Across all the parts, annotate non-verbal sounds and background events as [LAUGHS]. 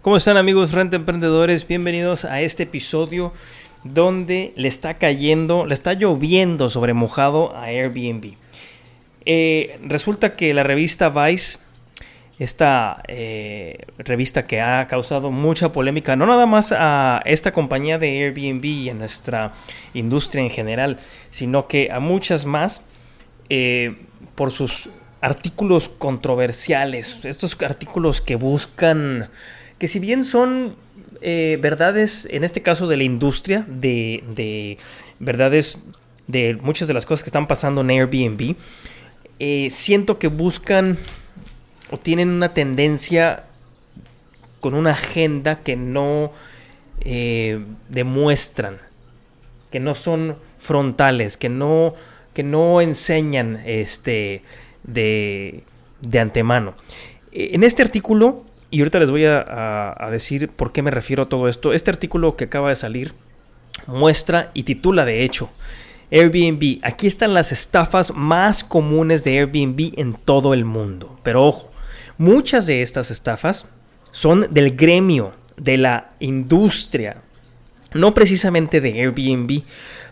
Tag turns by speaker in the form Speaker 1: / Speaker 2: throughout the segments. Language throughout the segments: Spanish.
Speaker 1: ¿Cómo están amigos Renta Emprendedores? Bienvenidos a este episodio donde le está cayendo, le está lloviendo sobre mojado a Airbnb. Eh, resulta que la revista Vice, esta eh, revista que ha causado mucha polémica, no nada más a esta compañía de Airbnb y a nuestra industria en general, sino que a muchas más eh, por sus artículos controversiales, estos artículos que buscan, que si bien son eh, verdades, en este caso de la industria, de, de verdades de muchas de las cosas que están pasando en Airbnb, eh, siento que buscan o tienen una tendencia con una agenda que no eh, demuestran, que no son frontales, que no, que no enseñan este, de, de antemano. En este artículo, y ahorita les voy a, decir por qué me refiero a todo esto, este artículo que acaba de salir muestra y titula de hecho Airbnb, aquí están las estafas más comunes de Airbnb en todo el mundo. Pero ojo, muchas de estas estafas son del gremio, de la industria, no precisamente de Airbnb,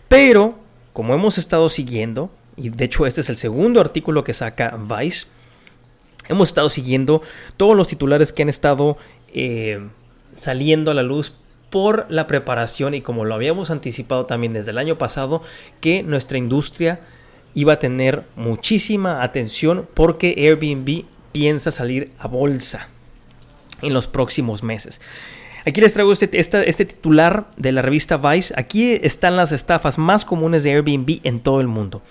Speaker 1: pero como hemos estado siguiendo, y de hecho este es el segundo artículo que saca Vice, hemos estado siguiendo todos los titulares que han estado eh, saliendo a la luz por la preparación y como lo habíamos anticipado también desde el año pasado, que nuestra industria iba a tener muchísima atención porque Airbnb piensa salir a bolsa en los próximos meses. Aquí les traigo este, este titular de la revista Vice. Aquí están las estafas más comunes de Airbnb en todo el mundo.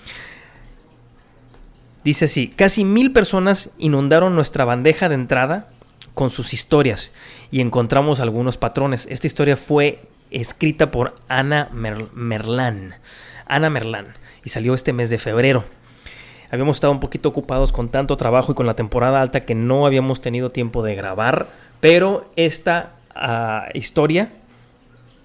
Speaker 1: Dice así, casi mil personas inundaron nuestra bandeja de entrada con sus historias y encontramos algunos patrones. Esta historia fue escrita por Ana Mer- Merlán. Ana Merlán. Y salió este mes de febrero. Habíamos estado un poquito ocupados con tanto trabajo y con la temporada alta que no habíamos tenido tiempo de grabar. Pero esta ah, historia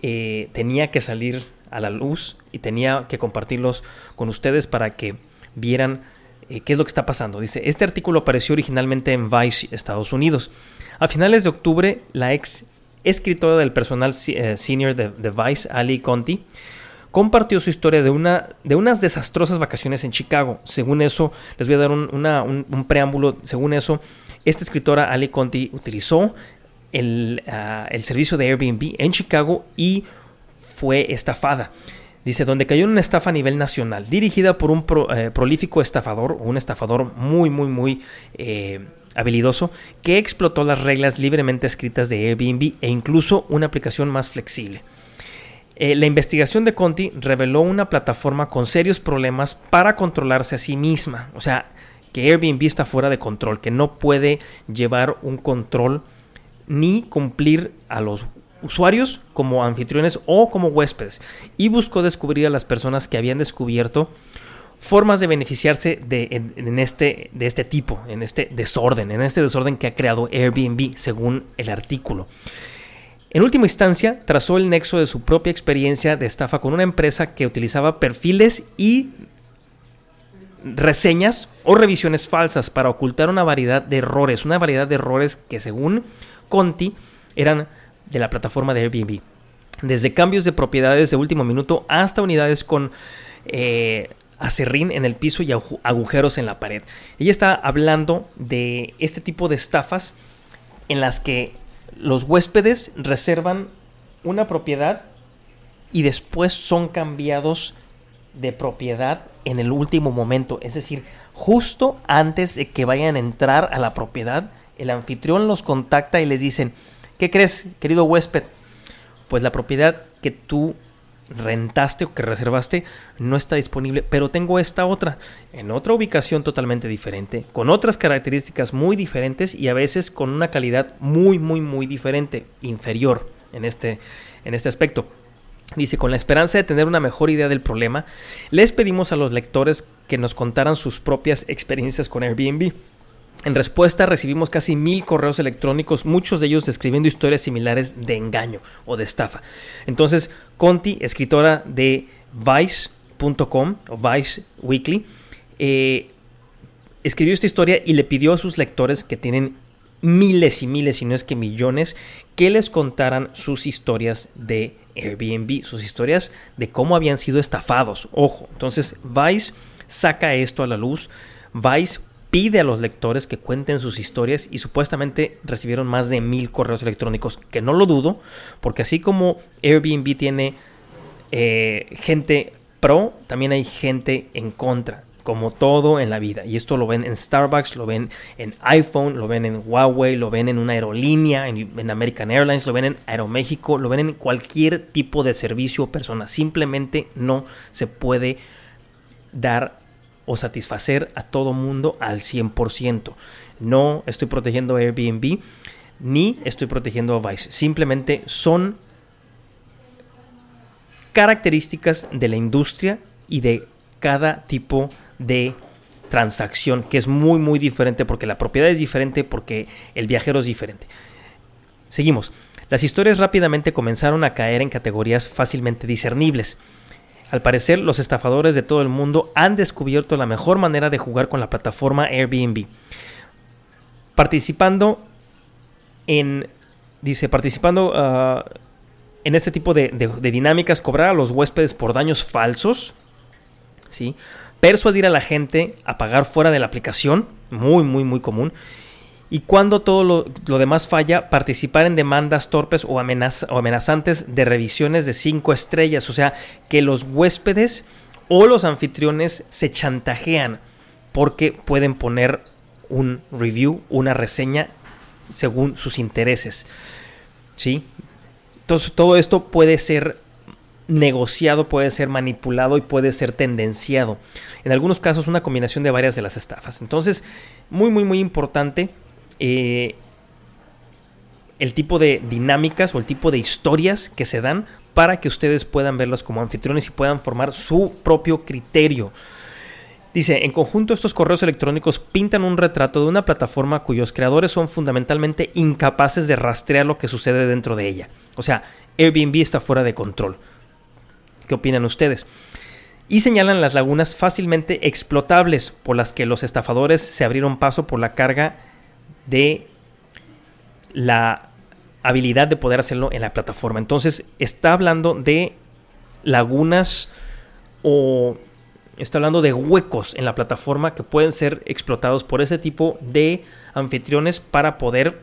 Speaker 1: eh, tenía que salir a la luz y tenía que compartirlos con ustedes para que vieran eh, qué es lo que está pasando. Dice, este artículo apareció originalmente en Vice, Estados Unidos. A finales de octubre, la ex escritora del personal eh, senior de, de Vice, Ali Conti, compartió su historia de, una, de unas desastrosas vacaciones en Chicago. Según eso, les voy a dar un, preámbulo. Según eso, esta escritora, Ali Conti, utilizó el, ah, el servicio de Airbnb en Chicago y fue estafada. Dice, donde cayó en una estafa a nivel nacional, dirigida por un pro- eh, prolífico estafador, un estafador muy, muy, muy eh, habilidoso, que explotó las reglas libremente escritas de Airbnb e incluso una aplicación más flexible. Eh, la investigación de Conti reveló una plataforma con serios problemas para controlarse a sí misma. O sea, que Airbnb está fuera de control, que no puede llevar un control ni cumplir a los usuarios como anfitriones o como huéspedes. Y buscó descubrir a las personas que habían descubierto formas de beneficiarse de, en, este, de este tipo, en este desorden, en este desorden que ha creado Airbnb, según el artículo. En última instancia, trazó el nexo de su propia experiencia de estafa con una empresa que utilizaba perfiles y reseñas o revisiones falsas para ocultar una variedad de errores, una variedad de errores que según Conti eran de la plataforma de Airbnb. Desde cambios de propiedades de último minuto hasta unidades con eh, acerrín en el piso y agu- agujeros en la pared. Ella está hablando de este tipo de estafas en las que los huéspedes reservan una propiedad y después son cambiados de propiedad en el último momento. Es decir, justo antes de que vayan a entrar a la propiedad, el anfitrión los contacta y les dicen, ¿qué crees, querido huésped? Pues la propiedad que tú rentaste o que reservaste no está disponible, pero tengo esta otra en otra ubicación totalmente diferente, con otras características muy diferentes y a veces con una calidad muy, muy, muy diferente, inferior en este, en este aspecto. Dice, con la esperanza de tener una mejor idea del problema, les pedimos a los lectores que nos contaran sus propias experiencias con Airbnb. En respuesta recibimos casi mil correos electrónicos, muchos de ellos describiendo historias similares de engaño o de estafa. Entonces, Conti, escritora de Vice.com o Vice Weekly, eh, escribió esta historia y le pidió a sus lectores que tienen miles y miles, si no es que millones, que les contaran sus historias de Airbnb, sus historias de cómo habían sido estafados. Ojo, entonces Vice saca esto a la luz. Vice pide a los lectores que cuenten sus historias y supuestamente recibieron más de mil correos electrónicos, que no lo dudo, porque así como Airbnb tiene eh, gente pro, también hay gente en contra, como todo en la vida. Y esto lo ven en Starbucks, lo ven en iPhone, lo ven en Huawei, lo ven en una aerolínea, en, en American Airlines, lo ven en Aeroméxico, lo ven en cualquier tipo de servicio o persona. Simplemente no se puede dar o satisfacer a todo mundo al 100%. No estoy protegiendo a Airbnb ni estoy protegiendo a Vice. Simplemente son características de la industria y de cada tipo de transacción que es muy muy diferente porque la propiedad es diferente porque el viajero es diferente. Seguimos. Las historias rápidamente comenzaron a caer en categorías fácilmente discernibles. Al parecer, los estafadores de todo el mundo han descubierto la mejor manera de jugar con la plataforma Airbnb. Participando en. Dice, participando uh, en este tipo de, de, de, dinámicas, cobrar a los huéspedes por daños falsos. ¿sí? Persuadir a la gente a pagar fuera de la aplicación. Muy, muy, muy común. Y cuando todo lo, demás falla, participar en demandas torpes o, amenaz o amenazantes de revisiones de 5 estrellas. O sea, que los huéspedes o los anfitriones se chantajean porque pueden poner un review, una reseña según sus intereses. ¿Sí? Entonces todo esto puede ser negociado, puede ser manipulado y puede ser tendenciado. En algunos casos una combinación de varias de las estafas. Entonces, muy, muy, muy importante eh, el tipo de dinámicas o el tipo de historias que se dan para que ustedes puedan verlos como anfitriones y puedan formar su propio criterio. Dice, en conjunto estos correos electrónicos pintan un retrato de una plataforma cuyos creadores son fundamentalmente incapaces de rastrear lo que sucede dentro de ella. O sea, Airbnb está fuera de control. ¿Qué opinan ustedes? Y señalan las lagunas fácilmente explotables por las que los estafadores se abrieron paso por la carga de la habilidad de poder hacerlo en la plataforma. Entonces está hablando de lagunas o está hablando de huecos en la plataforma que pueden ser explotados por ese tipo de anfitriones para poder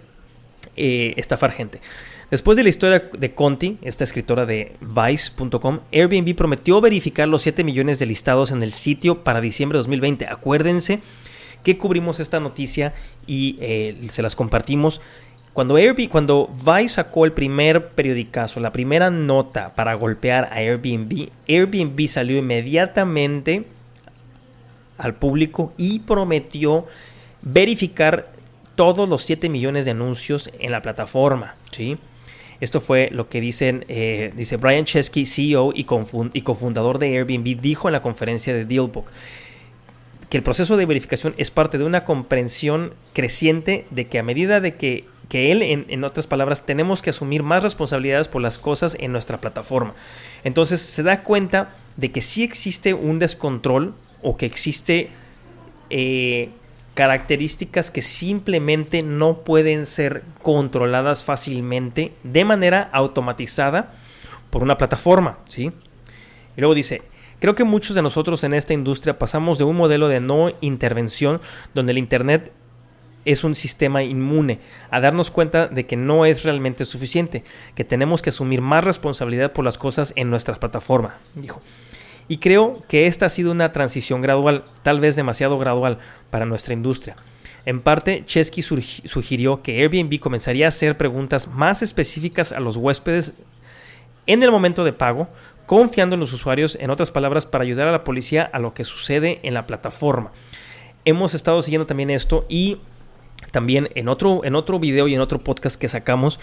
Speaker 1: eh, estafar gente. Después de la historia de Conti, esta escritora de Vice.com, Airbnb prometió verificar los 7 millones de listados en el sitio para diciembre de 2020. Acuérdense que cubrimos esta noticia y eh, se las compartimos. Cuando, Airbnb, cuando Vice sacó el primer periodicazo, la primera nota para golpear a Airbnb, Airbnb salió inmediatamente al público y prometió verificar todos los 7 millones de anuncios en la plataforma. ¿sí? Esto fue lo que dicen, eh, dice Brian Chesky, CEO y, y cofundador de Airbnb, dijo en la conferencia de Dealbook que el proceso de verificación es parte de una comprensión creciente de que a medida de que, que él, en, en, otras palabras, tenemos que asumir más responsabilidades por las cosas en nuestra plataforma. Entonces se da cuenta de que sí existe un descontrol o que existe eh, características que simplemente no pueden ser controladas fácilmente de manera automatizada por una plataforma, ¿sí? Y luego dice, Creo que muchos de nosotros en esta industria pasamos de un modelo de no intervención donde el Internet es un sistema inmune, a darnos cuenta de que no es realmente suficiente, que tenemos que asumir más responsabilidad por las cosas en nuestra plataforma, dijo. Y creo que esta ha sido una transición gradual, tal vez demasiado gradual para nuestra industria. En parte, Chesky sugirió que Airbnb comenzaría a hacer preguntas más específicas a los huéspedes en el momento de pago confiando en los usuarios, en otras palabras, para ayudar a la policía a lo que sucede en la plataforma. Hemos estado siguiendo también esto y también en otro, en otro video y en otro podcast que sacamos,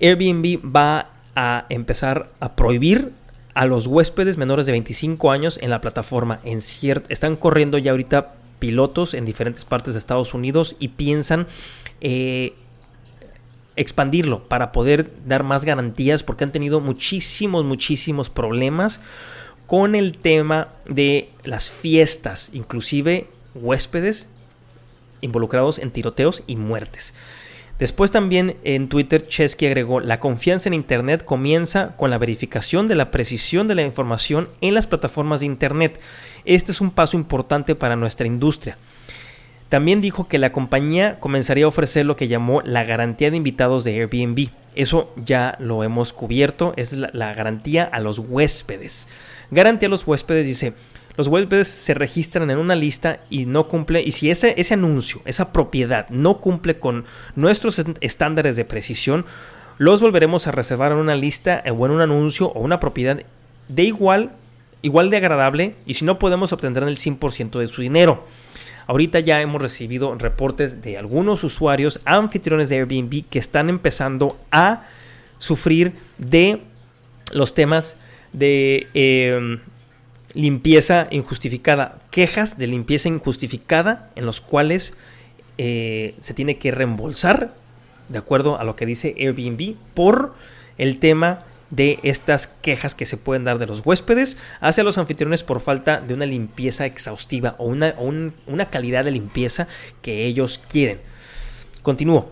Speaker 1: Airbnb va a empezar a prohibir a los huéspedes menores de 25 años en la plataforma. En están corriendo ya ahorita pilotos en diferentes partes de Estados Unidos y piensan eh, expandirlo para poder dar más garantías porque han tenido muchísimos, muchísimos problemas con el tema de las fiestas, inclusive huéspedes involucrados en tiroteos y muertes. Después también en Twitter Chesky agregó, la confianza en Internet comienza con la verificación de la precisión de la información en las plataformas de Internet. Este es un paso importante para nuestra industria. También dijo que la compañía comenzaría a ofrecer lo que llamó la garantía de invitados de Airbnb. Eso ya lo hemos cubierto, es la, garantía a los huéspedes. Garantía a los huéspedes dice, los huéspedes se registran en una lista y no cumple, y si ese, ese anuncio, esa propiedad no cumple con nuestros estándares de precisión, los volveremos a reservar en una lista eh, o en un anuncio o una propiedad de igual, igual de agradable y si no podemos obtener el 100% de su dinero. Ahorita ya hemos recibido reportes de algunos usuarios, anfitriones de Airbnb, que están empezando a sufrir de los temas de em, limpieza injustificada, quejas de limpieza injustificada en los cuales eh, se tiene que reembolsar, de acuerdo a lo que dice Airbnb, por el tema de estas quejas que se pueden dar de los huéspedes hacia los anfitriones por falta de una limpieza exhaustiva o una, una calidad de limpieza que ellos quieren. Continúo.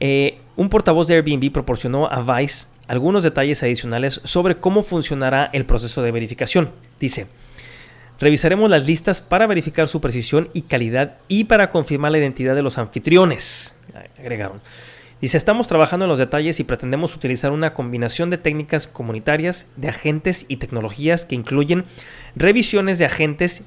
Speaker 1: Eh, un portavoz de Airbnb proporcionó a Vice algunos detalles adicionales sobre cómo funcionará el proceso de verificación. Dice, revisaremos las listas para verificar su precisión y calidad y para confirmar la identidad de los anfitriones. Agregaron. Dice, estamos trabajando en los detalles y pretendemos utilizar una combinación de técnicas comunitarias, de agentes y tecnologías que incluyen revisiones de agentes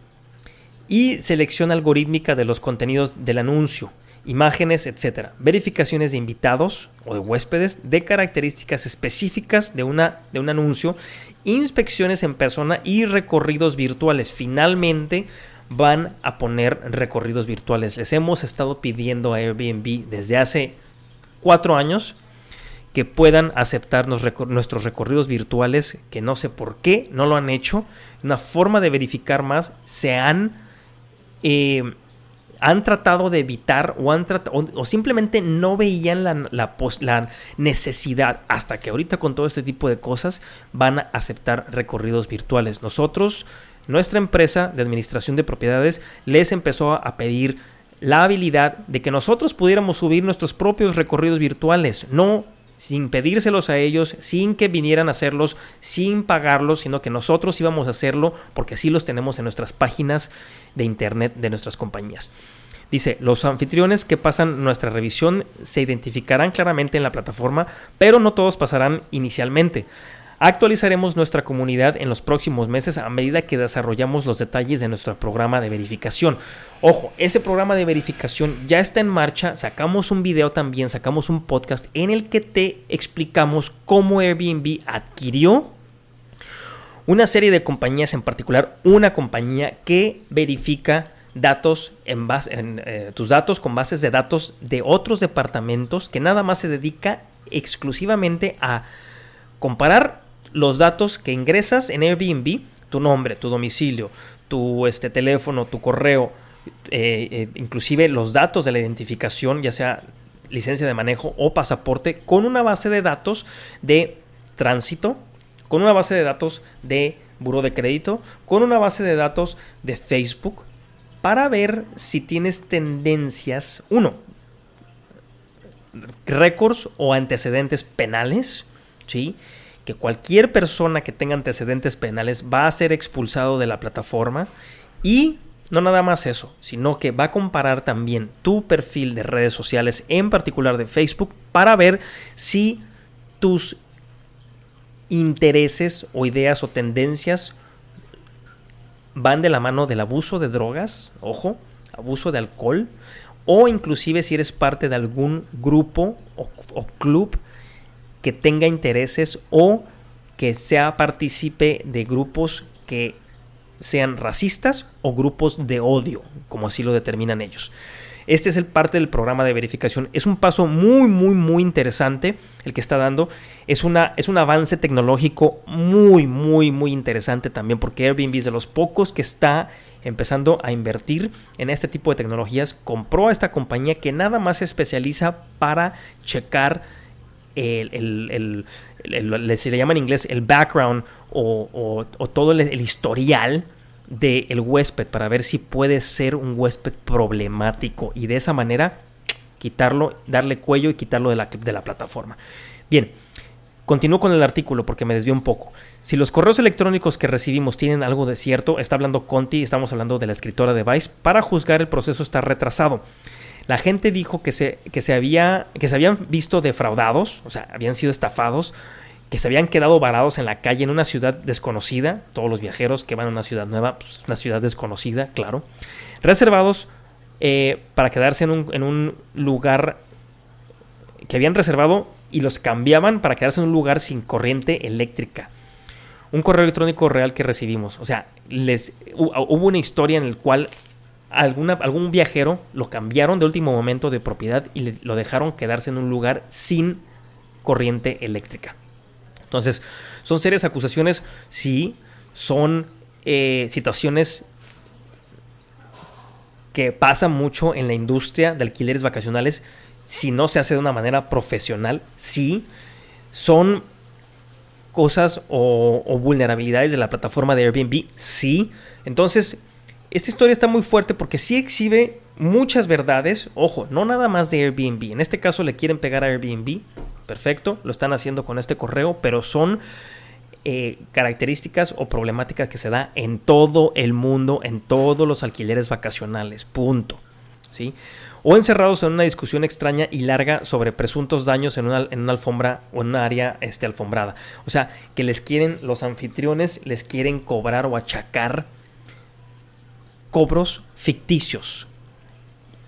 Speaker 1: y selección algorítmica de los contenidos del anuncio, imágenes, etc. Verificaciones de invitados o de huéspedes, de características específicas de, una, de un anuncio, inspecciones en persona y recorridos virtuales. Finalmente, van a poner recorridos virtuales. Les hemos estado pidiendo a Airbnb desde hace cuatro años que puedan aceptar nuestros recorridos virtuales, que no sé por qué no lo han hecho. Una forma de verificar más, se han, eh, han tratado de evitar o, han o, simplemente no veían la, la, necesidad, hasta que ahorita con todo este tipo de cosas van a aceptar recorridos virtuales. Nosotros, nuestra empresa de administración de propiedades, les empezó a pedir la habilidad de que nosotros pudiéramos subir nuestros propios recorridos virtuales, no sin pedírselos a ellos, sin que vinieran a hacerlos, sin pagarlos, sino que nosotros íbamos a hacerlo porque así los tenemos en nuestras páginas de internet de nuestras compañías. Dice, los anfitriones que pasan nuestra revisión se identificarán claramente en la plataforma, pero no todos pasarán inicialmente. Actualizaremos nuestra comunidad en los próximos meses a medida que desarrollamos los detalles de nuestro programa de verificación. Ojo, ese programa de verificación ya está en marcha. Sacamos un video también, sacamos un podcast en el que te explicamos cómo Airbnb adquirió una serie de compañías, en particular una compañía que verifica datos en base, en, eh, tus datos con bases de datos de otros departamentos que nada más se dedica exclusivamente a comparar los datos que ingresas en Airbnb, tu nombre, tu domicilio, tu este, teléfono, tu correo, eh, eh, inclusive los datos de la identificación, ya sea licencia de manejo o pasaporte, con una base de datos de tránsito, con una base de datos de buro de crédito, con una base de datos de Facebook, para ver si tienes tendencias, uno, récords o antecedentes penales, ¿sí? Que cualquier persona que tenga antecedentes penales va a ser expulsado de la plataforma. Y no nada más eso, sino que va a comparar también tu perfil de redes sociales, en particular de Facebook, para ver si tus intereses o ideas o tendencias van de la mano del abuso de drogas, ojo, abuso de alcohol, o inclusive si eres parte de algún grupo o, o club que tenga intereses o que sea partícipe de grupos que sean racistas o grupos de odio, como así lo determinan ellos. Este es el parte del programa de verificación. Es un paso muy, muy, muy interesante el que está dando. Es, una, es un avance tecnológico muy, muy, muy interesante también porque Airbnb es de los pocos que está empezando a invertir en este tipo de tecnologías. Compró a esta compañía que nada más se especializa para checar el, se le llama en inglés el background o, todo el, historial del huésped para ver si puede ser un huésped problemático y de esa manera quitarlo, darle cuello y quitarlo de la, de la plataforma. Bien, continúo con el artículo porque me desvió un poco. Si los correos electrónicos que recibimos tienen algo de cierto, está hablando Conti, estamos hablando de la escritora de Vice, para juzgar el proceso está retrasado. La gente dijo que se, que se, había, que se habían visto defraudados, o sea, habían sido estafados que se habían quedado varados en la calle en una ciudad desconocida, todos los viajeros que van a una ciudad nueva, pues una ciudad desconocida, claro, reservados eh, para quedarse en un, en un lugar que habían reservado y los cambiaban para quedarse en un lugar sin corriente eléctrica. Un correo electrónico real que recibimos. O sea, les, hubo una historia en la cual alguna, algún viajero lo cambiaron de último momento de propiedad y lo dejaron quedarse en un lugar sin corriente eléctrica. Entonces, son serias acusaciones, sí, son eh, situaciones que pasan mucho en la industria de alquileres vacacionales si no se hace de una manera profesional, sí, son cosas o, o, vulnerabilidades de la plataforma de Airbnb, sí. Entonces, esta historia está muy fuerte porque sí exhibe muchas verdades, ojo, no nada más de Airbnb, en este caso le quieren pegar a Airbnb, perfecto, lo están haciendo con este correo, pero son eh, características o problemáticas que se da en todo el mundo, en todos los alquileres vacacionales, punto. ¿sí? O encerrados en una discusión extraña y larga sobre presuntos daños en una, en una alfombra o en una área este, alfombrada. O sea, que les quieren, los anfitriones les quieren cobrar o achacar cobros ficticios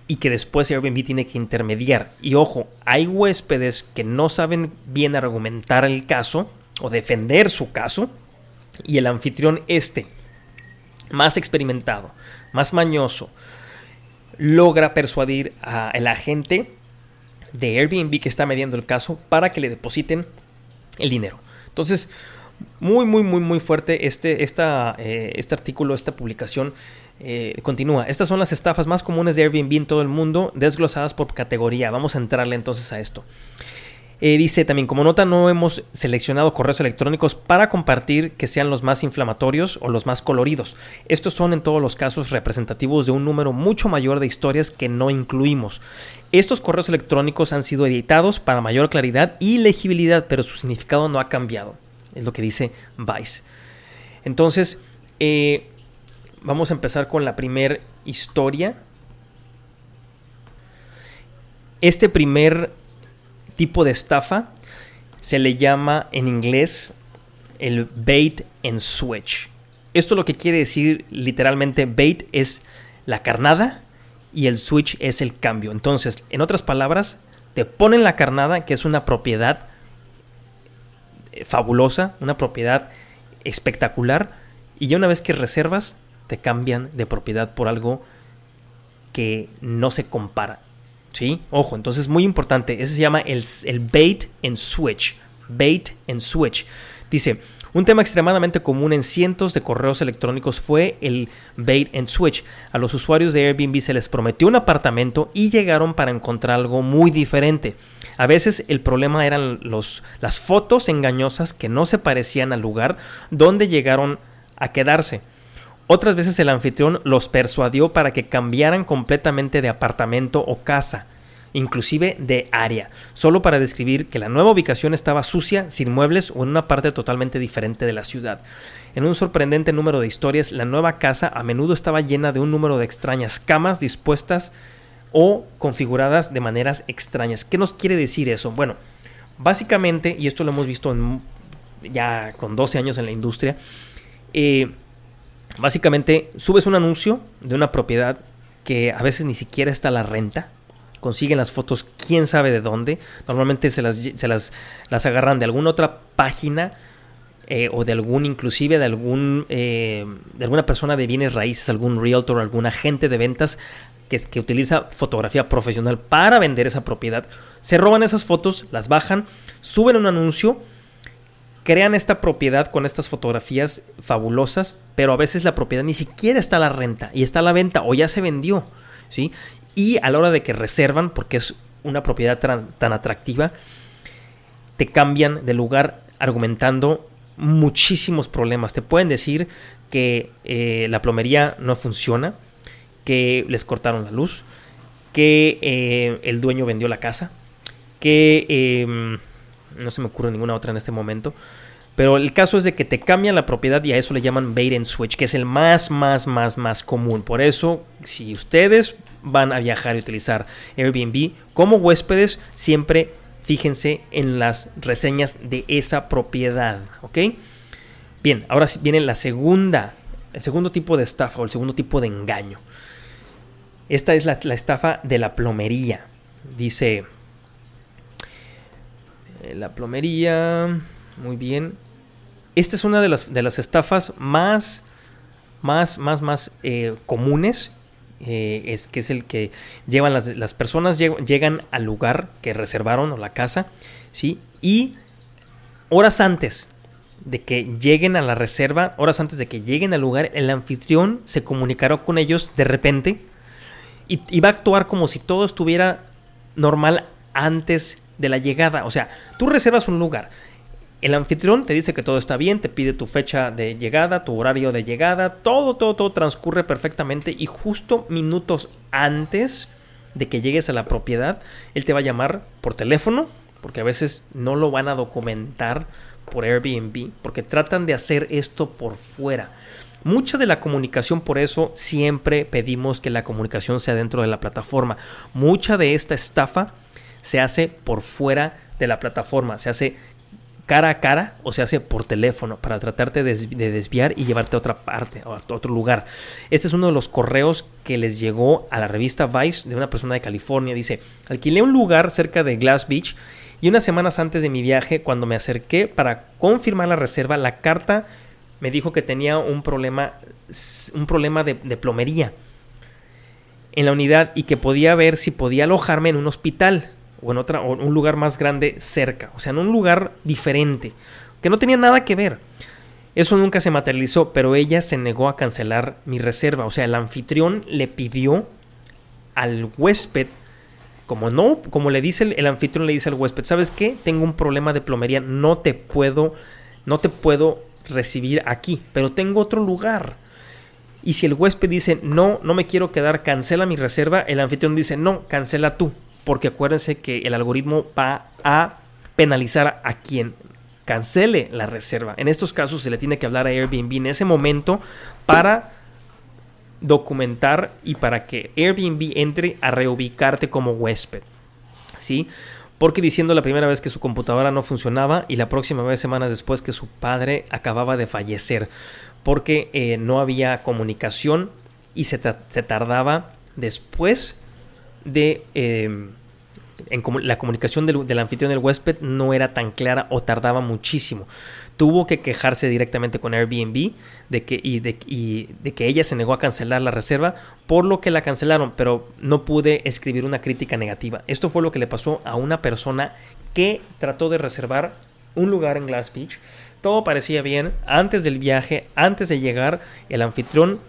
Speaker 1: y que después Airbnb tiene que intermediar. Y ojo, hay huéspedes que no saben bien argumentar el caso o defender su caso y el anfitrión este, más experimentado, más mañoso, logra persuadir al agente de Airbnb que está mediando el caso para que le depositen el dinero. Entonces, muy, muy, muy, muy fuerte este, esta, eh, este artículo, esta publicación. Eh, continúa. Estas son las estafas más comunes de Airbnb en todo el mundo, desglosadas por categoría. Vamos a entrarle entonces a esto. Eh, dice también, como nota, no hemos seleccionado correos electrónicos para compartir que sean los más inflamatorios o los más coloridos. Estos son en todos los casos representativos de un número mucho mayor de historias que no incluimos. Estos correos electrónicos han sido editados para mayor claridad y legibilidad, pero su significado no ha cambiado. Es lo que dice Vice. Entonces, eh, vamos a empezar con la primera historia. Este primer tipo de estafa se le llama en inglés el bait and switch. Esto lo que quiere decir literalmente bait es la carnada y el switch es el cambio. Entonces, en otras palabras, te ponen la carnada, que es una propiedad eh, fabulosa, una propiedad espectacular, y ya una vez que reservas, te cambian de propiedad por algo que no se compara. ¿Sí? Ojo, entonces muy importante. Ese se llama el, el bait and switch. Bait and switch. Dice, un tema extremadamente común en cientos de correos electrónicos fue el bait and switch. A los usuarios de Airbnb se les prometió un apartamento y llegaron para encontrar algo muy diferente. A veces el problema eran los, las fotos engañosas que no se parecían al lugar donde llegaron a quedarse. Otras veces el anfitrión los persuadió para que cambiaran completamente de apartamento o casa, inclusive de área, solo para describir que la nueva ubicación estaba sucia, sin muebles o en una parte totalmente diferente de la ciudad. En un sorprendente número de historias, la nueva casa a menudo estaba llena de un número de extrañas camas dispuestas o configuradas de maneras extrañas. ¿Qué nos quiere decir eso? Bueno, básicamente, y esto lo hemos visto ya con 12 años en la industria, eh, Básicamente, subes un anuncio de una propiedad que a veces ni siquiera está a la renta. Consiguen las fotos quién sabe de dónde. Normalmente se las, se las, las agarran de alguna otra página eh, o de algún, inclusive de algún, eh, de alguna persona de bienes raíces, algún realtor, algún agente de ventas que, que utiliza fotografía profesional para vender esa propiedad, se roban esas fotos, las bajan, suben un anuncio, crean esta propiedad con estas fotografías fabulosas, pero a veces la propiedad ni siquiera está a la renta y está a la venta o ya se vendió, ¿sí? Y a la hora de que reservan, porque es una propiedad tan, tan atractiva, te cambian de lugar argumentando muchísimos problemas. Te pueden decir que eh, la plomería no funciona, que les cortaron la luz, que eh, el dueño vendió la casa, que em, no se me ocurre ninguna otra en este momento. Pero el caso es de que te cambian la propiedad y a eso le llaman bait and switch, que es el más, más, más, más común. Por eso, si ustedes van a viajar y utilizar Airbnb como huéspedes, siempre fíjense en las reseñas de esa propiedad, ¿ok? Bien, ahora viene la segunda, el segundo tipo de estafa o el segundo tipo de engaño. Esta es la, la estafa de la plomería. Dice, la plomería, muy bien. Esta es una de las, de las estafas más, más, más, más eh, comunes eh, es que es el que llevan las, las personas llegan al lugar que reservaron o la casa, ¿sí? Y horas antes de que lleguen a la reserva, horas antes de que lleguen al lugar, el anfitrión se comunicará con ellos de repente y, y va a actuar como si todo estuviera normal antes de la llegada. O sea, tú reservas un lugar, el anfitrión te dice que todo está bien, te pide tu fecha de llegada, tu horario de llegada, todo, todo, todo transcurre perfectamente y justo minutos antes de que llegues a la propiedad, él te va a llamar por teléfono, porque a veces no lo van a documentar por Airbnb, porque tratan de hacer esto por fuera. Mucha de la comunicación, por eso siempre pedimos que la comunicación sea dentro de la plataforma. Mucha de esta estafa se hace por fuera de la plataforma, se hace cara a cara o se hace por teléfono para tratarte de desviar y llevarte a otra parte, a otro lugar. Este es uno de los correos que les llegó a la revista Vice de una persona de California. Dice, alquilé un lugar cerca de Glass Beach y unas semanas antes de mi viaje, cuando me acerqué para confirmar la reserva, la carta me dijo que tenía un problema, un problema de plomería en la unidad y que podía ver si podía alojarme en un hospital o en otra, o un lugar más grande cerca, o sea, en un lugar diferente, que no tenía nada que ver. Eso nunca se materializó, pero ella se negó a cancelar mi reserva. O sea, el anfitrión le pidió al huésped, como no, como le dice el, anfitrión le dice al huésped, ¿sabes qué? Tengo un problema de plomería, no te puedo, no te puedo recibir aquí, pero tengo otro lugar. Y si el huésped dice, no, no me quiero quedar, cancela mi reserva, el anfitrión dice, no, cancela tú porque acuérdense que el algoritmo va a penalizar a quien cancele la reserva. En estos casos se le tiene que hablar a Airbnb en ese momento para documentar y para que Airbnb entre a reubicarte como huésped. ¿Sí? Porque diciendo la primera vez que su computadora no funcionaba y la próxima vez semanas después que su padre acababa de fallecer. Porque eh, no había comunicación y se, se tardaba después de eh, en la comunicación del, anfitrión del huésped no era tan clara o tardaba muchísimo. Tuvo que quejarse directamente con Airbnb de que, y de que ella se negó a cancelar la reserva, por lo que la cancelaron, pero no pude escribir una crítica negativa. Esto fue lo que le pasó a una persona que trató de reservar un lugar en Glass Beach. Todo parecía bien. Antes del viaje, antes de llegar, el anfitrión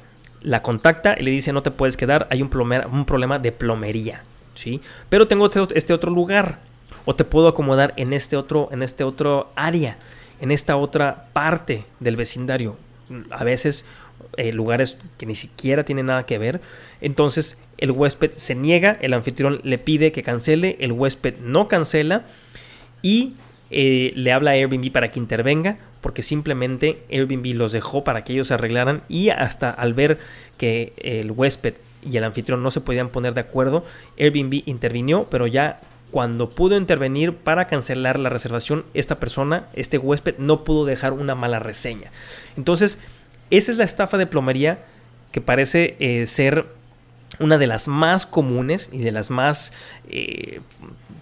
Speaker 1: la contacta y le dice no te puedes quedar, hay un, un problema de plomería, ¿sí? Pero tengo este, este otro lugar o te puedo acomodar en este otro, en este otro área, en esta otra parte del vecindario. A veces eh, lugares que ni siquiera tienen nada que ver. Entonces el huésped se niega, el anfitrión le pide que cancele, el huésped no cancela y eh, le habla a Airbnb para que intervenga porque simplemente Airbnb los dejó para que ellos se arreglaran y hasta al ver que el huésped y el anfitrión no se podían poner de acuerdo, Airbnb intervinió, pero ya cuando pudo intervenir para cancelar la reservación, esta persona, este huésped, no pudo dejar una mala reseña. Entonces, esa es la estafa de plomería que parece eh, ser una de las más comunes y de las más eh,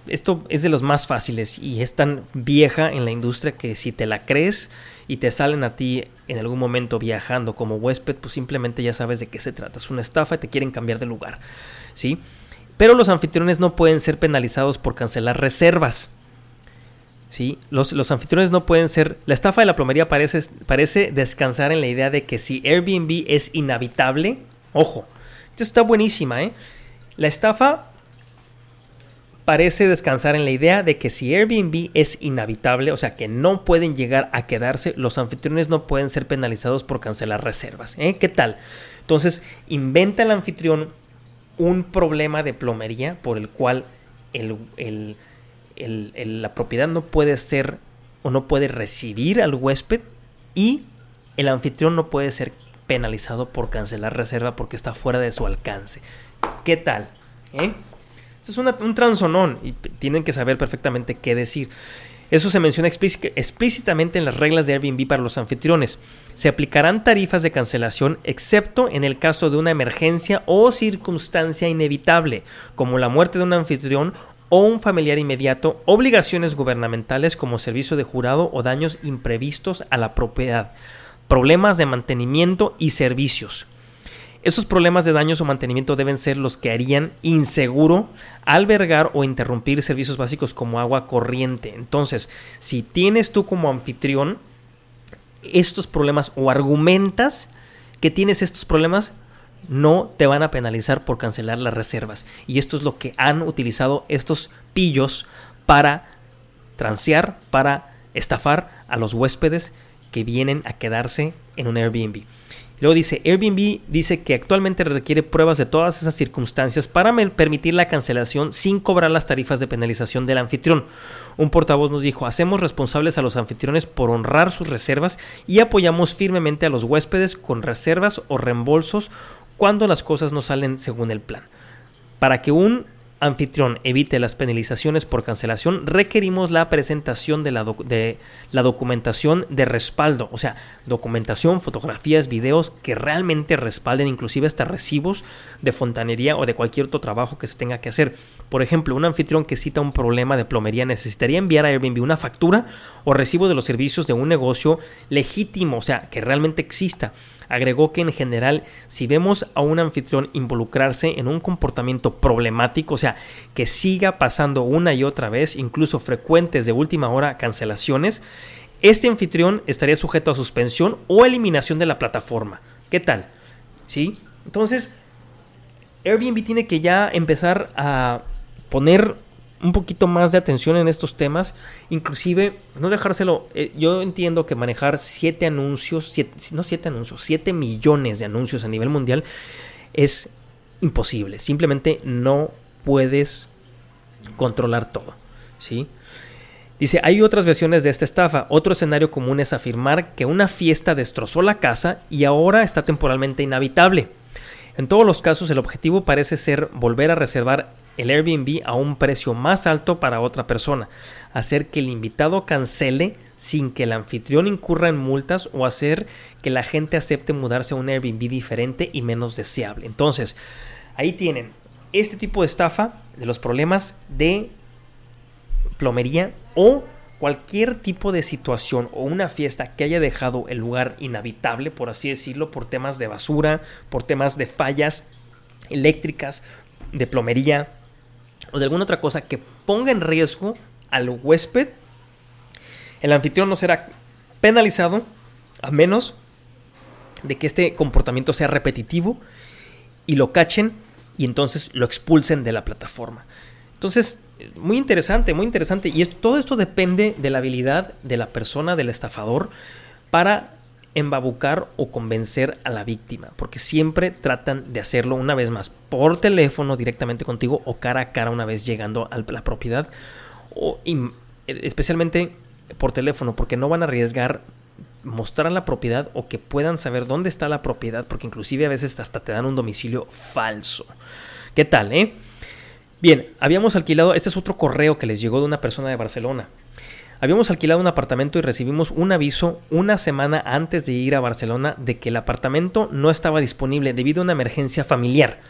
Speaker 1: esto es de los más fáciles y es tan vieja en la industria que si te la crees y te salen a ti en algún momento viajando como huésped, pues simplemente ya sabes de qué se trata. Es una estafa y te quieren cambiar de lugar, ¿sí? Pero los anfitriones no pueden ser penalizados por cancelar reservas. ¿Sí? Los, los, anfitriones no pueden ser... La estafa de la plomería parece, parece descansar en la idea de que si Airbnb es inhabitable, ojo, esto está buenísima, ¿eh? La estafa parece descansar en la idea de que si Airbnb es inhabitable, o sea que no pueden llegar a quedarse, los anfitriones no pueden ser penalizados por cancelar reservas. ¿eh? ¿Qué tal? Entonces, inventa el anfitrión un problema de plomería por el cual la propiedad no puede ser o no puede recibir al huésped y el anfitrión no puede ser penalizado por cancelar reserva porque está fuera de su alcance. ¿Qué tal? ¿Eh? Es un transonón y tienen que saber perfectamente qué decir. Eso se menciona explícitamente en las reglas de Airbnb para los anfitriones. Se aplicarán tarifas de cancelación excepto en el caso de una emergencia o circunstancia inevitable, como la muerte de un anfitrión o un familiar inmediato, obligaciones gubernamentales como servicio de jurado o daños imprevistos a la propiedad, problemas de mantenimiento y servicios. Esos problemas de daños o mantenimiento deben ser los que harían inseguro albergar o interrumpir servicios básicos como agua corriente. Entonces, si tienes tú como anfitrión estos problemas o argumentas que tienes estos problemas, no te van a penalizar por cancelar las reservas. Y esto es lo que han utilizado estos pillos para transear, para estafar a los huéspedes que vienen a quedarse en un Airbnb. Luego dice, Airbnb dice que actualmente requiere pruebas de todas esas circunstancias para permitir la cancelación sin cobrar las tarifas de penalización del anfitrión. Un portavoz nos dijo, hacemos responsables a los anfitriones por honrar sus reservas y apoyamos firmemente a los huéspedes con reservas o reembolsos cuando las cosas no salen según el plan. Para que un anfitrión evite las penalizaciones por cancelación, requerimos la presentación de la, de la, documentación de respaldo, o sea, documentación, fotografías, videos que realmente respalden inclusive hasta recibos de fontanería o de cualquier otro trabajo que se tenga que hacer. Por ejemplo, un anfitrión que cita un problema de plomería necesitaría enviar a Airbnb una factura o recibo de los servicios de un negocio legítimo, o sea, que realmente exista Agregó que en general, si vemos a un anfitrión involucrarse en un comportamiento problemático, o sea, que siga pasando una y otra vez, incluso frecuentes de última hora cancelaciones, este anfitrión estaría sujeto a suspensión o eliminación de la plataforma. ¿Qué tal? ¿Sí? Entonces, Airbnb tiene que ya empezar a poner un poquito más de atención en estos temas, inclusive no dejárselo, eh, yo entiendo que manejar siete anuncios, no siete anuncios, siete millones de anuncios a nivel mundial es imposible, simplemente no puedes controlar todo, ¿sí? Dice, hay otras versiones de esta estafa. Otro escenario común es afirmar que una fiesta destrozó la casa y ahora está temporalmente inhabitable. En todos los casos el objetivo parece ser volver a reservar el Airbnb a un precio más alto para otra persona, hacer que el invitado cancele sin que el anfitrión incurra en multas o hacer que la gente acepte mudarse a un Airbnb diferente y menos deseable. Entonces, ahí tienen este tipo de estafa de los problemas de plomería o cualquier tipo de situación o una fiesta que haya dejado el lugar inhabitable, por así decirlo, por temas de basura, por temas de fallas eléctricas, de plomería o de alguna otra cosa que ponga en riesgo al huésped, el anfitrión no será penalizado a menos de que este comportamiento sea repetitivo y lo cachen y entonces lo expulsen de la plataforma. Entonces, muy interesante, muy interesante. Y todo esto depende de la habilidad de la persona, del estafador, para embabucar o convencer a la víctima, porque siempre tratan de hacerlo una vez más por teléfono directamente contigo o cara a cara una vez llegando a la propiedad, o especialmente por teléfono, porque no van a arriesgar mostrar la propiedad o que puedan saber dónde está la propiedad, porque inclusive a veces hasta te dan un domicilio falso. ¿Qué tal, eh? Bien, habíamos alquilado, este es otro correo que les llegó de una persona de Barcelona. Habíamos alquilado un apartamento y recibimos un aviso una semana antes de ir a Barcelona de que el apartamento no estaba disponible debido a una emergencia familiar.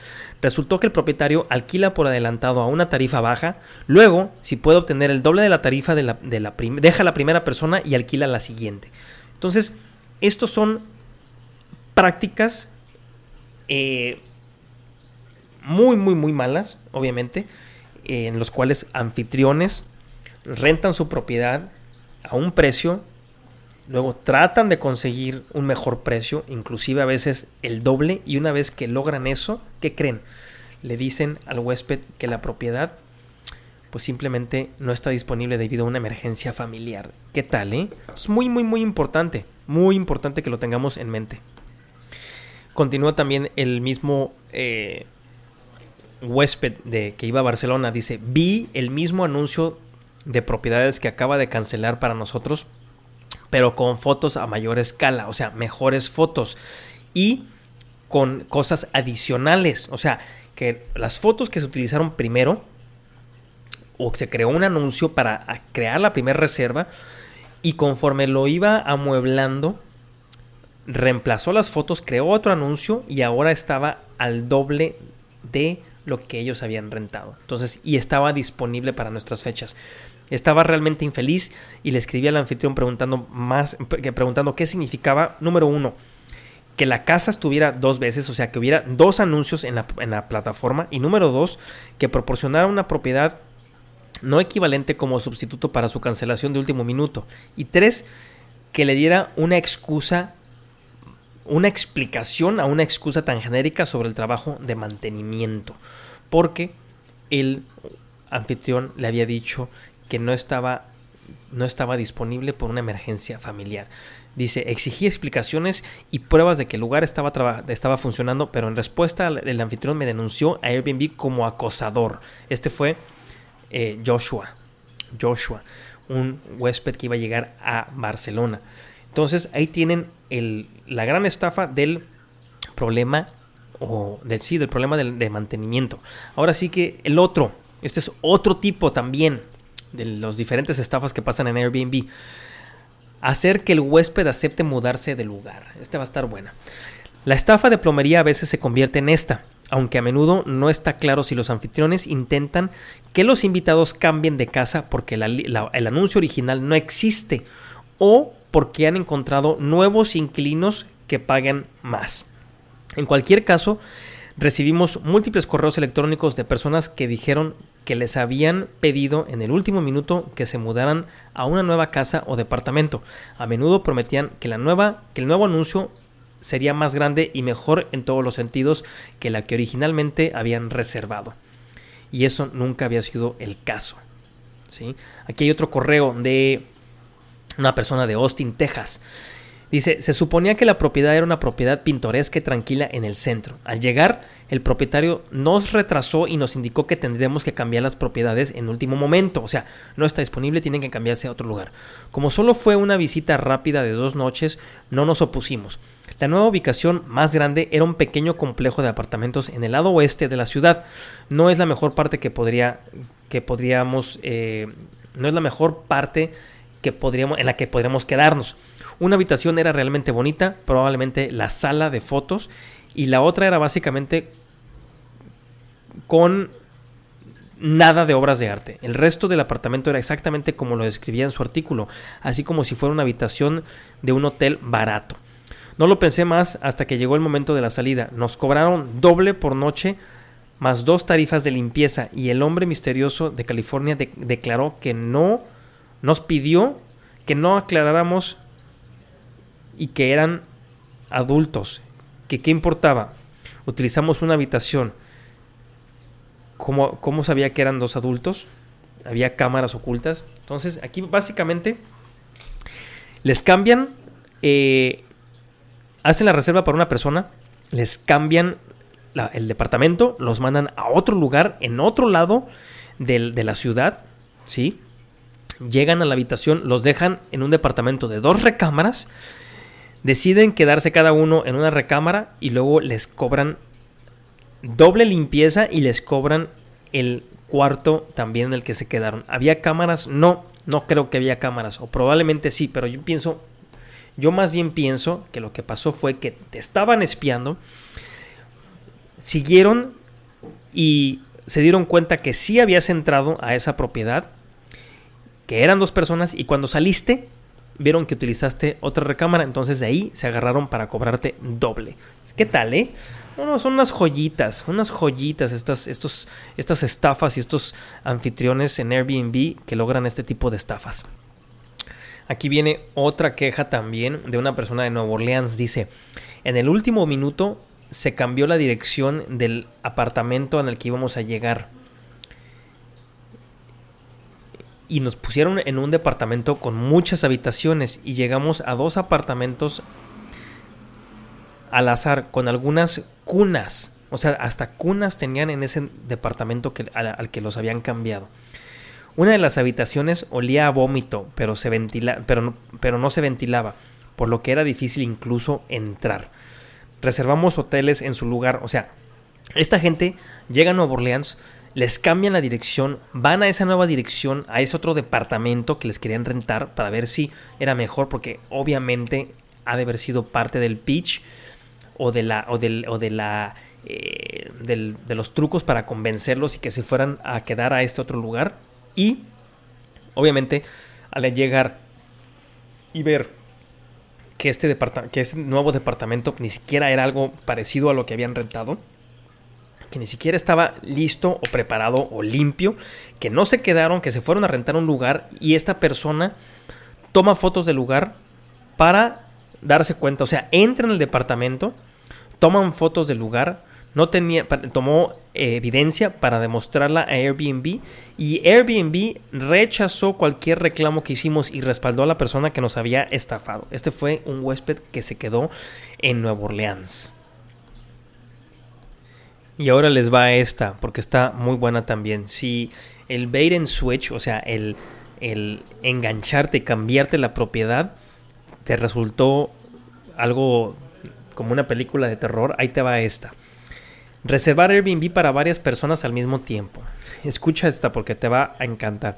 Speaker 1: Resultó que el propietario alquila por adelantado a una tarifa baja, luego, si puede obtener el doble de la tarifa, de la, de la deja a la primera persona y alquila la siguiente. Entonces, estos son prácticas eh, muy, muy, muy malas, obviamente, en los cuales anfitriones rentan su propiedad a un precio, luego tratan de conseguir un mejor precio, inclusive a veces el doble, y una vez que logran eso, ¿qué creen? Le dicen al huésped que la propiedad pues simplemente no está disponible debido a una emergencia familiar. ¿Qué tal, eh? Es muy, muy, muy importante, muy importante que lo tengamos en mente. Continúa también el mismo eh, huésped de que iba a Barcelona, dice, vi el mismo anuncio de propiedades que acaba de cancelar para nosotros, pero con fotos a mayor escala, o sea, mejores fotos y con cosas adicionales, o sea, que las fotos que se utilizaron primero o se creó un anuncio para crear la primera reserva y conforme lo iba amueblando, reemplazó las fotos, creó otro anuncio y ahora estaba al doble de lo que ellos habían rentado. Entonces, y estaba disponible para nuestras fechas. Estaba realmente infeliz y le escribí al anfitrión preguntando más, preguntando qué significaba, número uno, que la casa estuviera dos veces, o sea, que hubiera dos anuncios en la, en la plataforma, y número dos, que proporcionara una propiedad no equivalente como sustituto para su cancelación de último minuto, y tres, que le diera una excusa, una explicación a una excusa tan genérica sobre el trabajo de mantenimiento, porque el anfitrión le había dicho que no estaba, no estaba disponible por una emergencia familiar. Dice, exigí explicaciones y pruebas de que el lugar estaba, estaba funcionando, pero en respuesta el anfitrión me denunció a Airbnb como acosador. Este fue eh, Joshua. Joshua, un huésped que iba a llegar a Barcelona. Entonces ahí tienen la gran estafa del problema, o del, sí, del problema de mantenimiento. Ahora sí que el otro, este es otro tipo también de los diferentes estafas que pasan en Airbnb. Hacer que el huésped acepte mudarse de lugar. Este va a estar buena. La estafa de plomería a veces se convierte en esta, aunque a menudo no está claro si los anfitriones intentan que los invitados cambien de casa porque el anuncio original no existe o porque han encontrado nuevos inquilinos que paguen más. En cualquier caso, recibimos múltiples correos electrónicos de personas que dijeron que les habían pedido en el último minuto que se mudaran a una nueva casa o departamento. A menudo prometían que la nueva, que el nuevo anuncio sería más grande y mejor en todos los sentidos que la que originalmente habían reservado. Y eso nunca había sido el caso. ¿sí? Aquí hay otro correo de una persona de Austin, Texas. Dice, se suponía que la propiedad era una propiedad pintoresca y tranquila en el centro. Al llegar, el propietario nos retrasó y nos indicó que tendríamos que cambiar las propiedades en último momento. O sea, no está disponible, tienen que cambiarse a otro lugar. Como solo fue una visita rápida de dos noches, no nos opusimos. La nueva ubicación más grande era un pequeño complejo de apartamentos en el lado oeste de la ciudad. No es la mejor parte que podría, que podríamos, eh, no es la mejor parte podríamos, en la que podríamos quedarnos. Una habitación era realmente bonita, probablemente la sala de fotos, y la otra era básicamente con nada de obras de arte. El resto del apartamento era exactamente como lo describía en su artículo, así como si fuera una habitación de un hotel barato. No lo pensé más hasta que llegó el momento de la salida. Nos cobraron doble por noche más dos tarifas de limpieza y el hombre misterioso de California declaró que no nos pidió que no aclaráramos y que eran adultos, que qué importaba. Utilizamos una habitación. ¿Cómo, ¿Cómo sabía que eran dos adultos? Había cámaras ocultas. Entonces, aquí básicamente les cambian, eh, hacen la reserva para una persona, les cambian el departamento, los mandan a otro lugar, en otro lado de, de la ciudad, ¿sí? Llegan a la habitación, los dejan en un departamento de dos recámaras deciden quedarse cada uno en una recámara y luego les cobran doble limpieza y les cobran el cuarto también en el que se quedaron. ¿Había cámaras? No. No creo que había cámaras, o probablemente sí, pero yo pienso, yo más bien pienso que lo que pasó fue que te estaban espiando, siguieron y se dieron cuenta que sí habías entrado a esa propiedad, que eran dos personas, y cuando saliste, vieron que utilizaste otra recámara, entonces de ahí se agarraron para cobrarte doble. ¿Qué tal, eh? No, son unas joyitas, unas joyitas estas, estos, estas estafas y estos anfitriones en Airbnb que logran este tipo de estafas. Aquí viene otra queja también de una persona de Nueva Orleans. Dice, en el último minuto se cambió la dirección del apartamento en el que íbamos a llegar. Y nos pusieron en un departamento con muchas habitaciones y llegamos a dos apartamentos al azar con algunas cunas. O sea, hasta cunas tenían en ese departamento que, al, que los habían cambiado. Una de las habitaciones olía a vómito, pero, se ventila, pero, pero no se ventilaba, por lo que era difícil incluso entrar. Reservamos hoteles en su lugar, o sea, esta gente llega a Nueva Orleans, les cambian la dirección, van a esa nueva dirección, a ese otro departamento que les querían rentar para ver si era mejor, porque obviamente ha de haber sido parte del pitch o de la o del, o de la eh, de los trucos para convencerlos y que se fueran a quedar a este otro lugar. Y obviamente al llegar y ver que este, que este nuevo departamento ni siquiera era algo parecido a lo que habían rentado, que ni siquiera estaba listo o preparado o limpio, que no se quedaron, que se fueron a rentar un lugar y esta persona toma fotos del lugar para darse cuenta, o sea, entra en el departamento, toman fotos del lugar, no tenía, tomó eh, evidencia para demostrarla a Airbnb y Airbnb rechazó cualquier reclamo que hicimos y respaldó a la persona que nos había estafado. Este fue un huésped que se quedó en Nueva Orleans. Y ahora les va esta, porque está muy buena también. Si el bait switch, o sea, el, el engancharte cambiarte la propiedad, te resultó algo como una película de terror, ahí te va esta. Reservar Airbnb para varias personas al mismo tiempo. Escucha esta porque te va a encantar.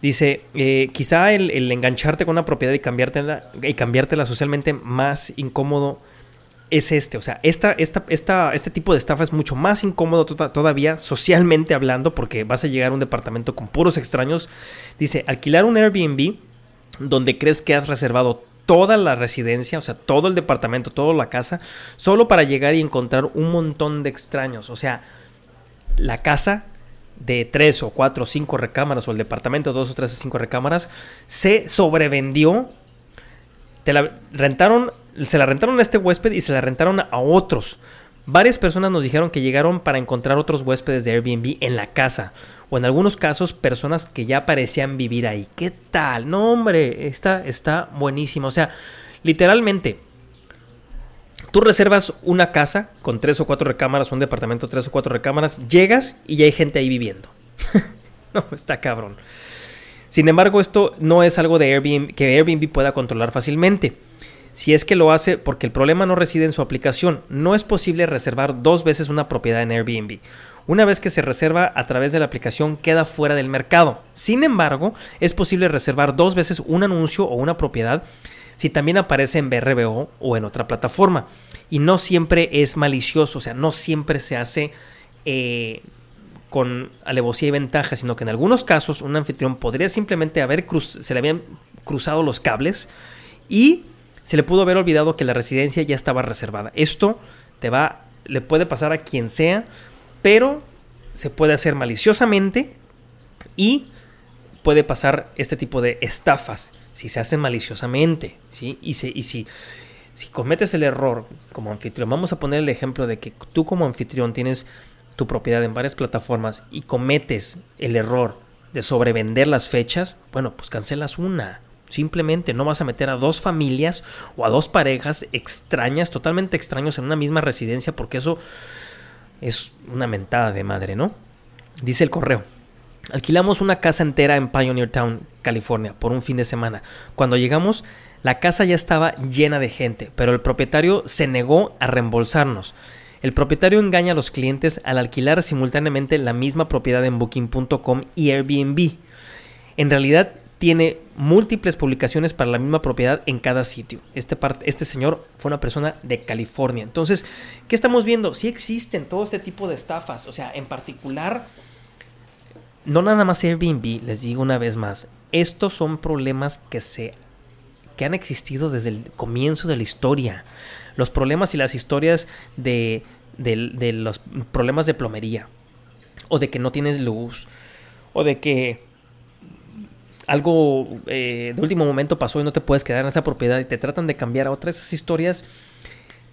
Speaker 1: Dice, eh, quizá el, engancharte con una propiedad y cambiártela, y cambiártela socialmente más incómodo es este. O sea, esta, esta, esta, este tipo de estafa es mucho más incómodo todavía socialmente hablando porque vas a llegar a un departamento con puros extraños. Dice, alquilar un Airbnb donde crees que has reservado toda la residencia, o sea, todo el departamento, toda la casa, solo para llegar y encontrar un montón de extraños. O sea, la casa de tres o cuatro o cinco recámaras o el departamento de dos o tres o cinco recámaras se sobrevendió. Te la rentaron, se la rentaron a este huésped y se la rentaron a otros. Varias personas nos dijeron que llegaron para encontrar otros huéspedes de Airbnb en la casa o en algunos casos personas que ya parecían vivir ahí. ¿Qué tal? No, hombre, esta está buenísimo. O sea, literalmente, tú reservas una casa con tres o cuatro recámaras, un departamento tres o cuatro recámaras, llegas y ya hay gente ahí viviendo. [LAUGHS] no, está cabrón. Sin embargo, esto no es algo de Airbnb que Airbnb pueda controlar fácilmente si es que lo hace porque el problema no reside en su aplicación. No es posible reservar dos veces una propiedad en Airbnb. Una vez que se reserva a través de la aplicación queda fuera del mercado. Sin embargo, es posible reservar dos veces un anuncio o una propiedad si también aparece en BRBO o en otra plataforma. Y no siempre es malicioso, o sea, no siempre se hace eh, con alevosía y ventaja, sino que en algunos casos un anfitrión podría simplemente haber se le habían cruzado los cables y se le pudo haber olvidado que la residencia ya estaba reservada. Esto te va, le puede pasar a quien sea, pero se puede hacer maliciosamente y puede pasar este tipo de estafas si se hacen maliciosamente, ¿sí? Y, y si, si cometes el error como anfitrión, vamos a poner el ejemplo de que tú como anfitrión tienes tu propiedad en varias plataformas y cometes el error de sobrevender las fechas, bueno, pues cancelas una. Simplemente no vas a meter a dos familias o a dos parejas extrañas, totalmente extraños en una misma residencia, porque eso es una mentada de madre, ¿no? Dice el correo. Alquilamos una casa entera en Pioneer Town, California, por un fin de semana. Cuando llegamos, la casa ya estaba llena de gente, pero el propietario se negó a reembolsarnos. El propietario engaña a los clientes al alquilar simultáneamente la misma propiedad en Booking.com y Airbnb. En realidad tiene múltiples publicaciones para la misma propiedad en cada sitio. Este, este señor fue una persona de California. Entonces, ¿qué estamos viendo? Sí existen todo este tipo de estafas. O sea, en particular, no nada más Airbnb, les digo una vez más, estos son problemas que se que han existido desde el comienzo de la historia. Los problemas y las historias de, de los problemas de plomería. O de que no tienes luz. O de que algo eh, de último momento pasó y no te puedes quedar en esa propiedad y te tratan de cambiar a otras esas historias,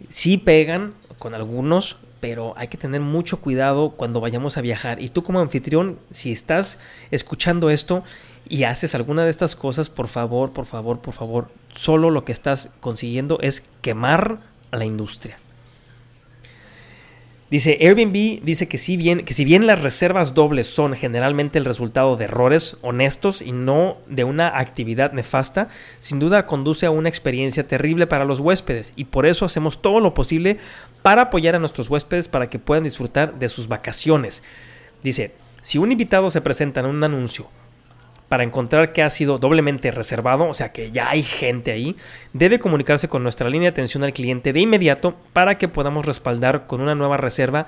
Speaker 1: sí pegan con algunos, pero hay que tener mucho cuidado cuando vayamos a viajar. Y tú como anfitrión, si estás escuchando esto y haces alguna de estas cosas, por favor, por favor, por favor, solo lo que estás consiguiendo es quemar a la industria. Dice Airbnb dice que si bien que si bien las reservas dobles son generalmente el resultado de errores honestos y no de una actividad nefasta, sin duda conduce a una experiencia terrible para los huéspedes y por eso hacemos todo lo posible para apoyar a nuestros huéspedes para que puedan disfrutar de sus vacaciones. Dice, si un invitado se presenta en un anuncio para encontrar que ha sido doblemente reservado, o sea que ya hay gente ahí, debe comunicarse con nuestra línea de atención al cliente de inmediato para que podamos respaldar con una nueva reserva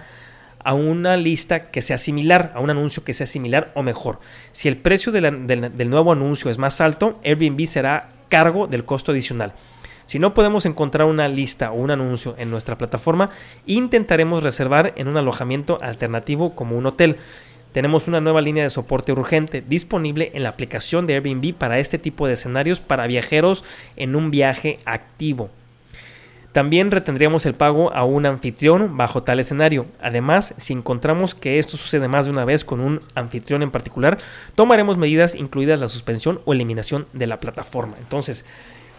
Speaker 1: a una lista que sea similar, a un anuncio que sea similar o mejor. Si el precio del nuevo anuncio es más alto, Airbnb será cargo del costo adicional. Si no podemos encontrar una lista o un anuncio en nuestra plataforma, intentaremos reservar en un alojamiento alternativo como un hotel. Tenemos una nueva línea de soporte urgente disponible en la aplicación de Airbnb para este tipo de escenarios para viajeros en un viaje activo. También retendríamos el pago a un anfitrión bajo tal escenario. Además, si encontramos que esto sucede más de una vez con un anfitrión en particular, tomaremos medidas incluidas la suspensión o eliminación de la plataforma. Entonces,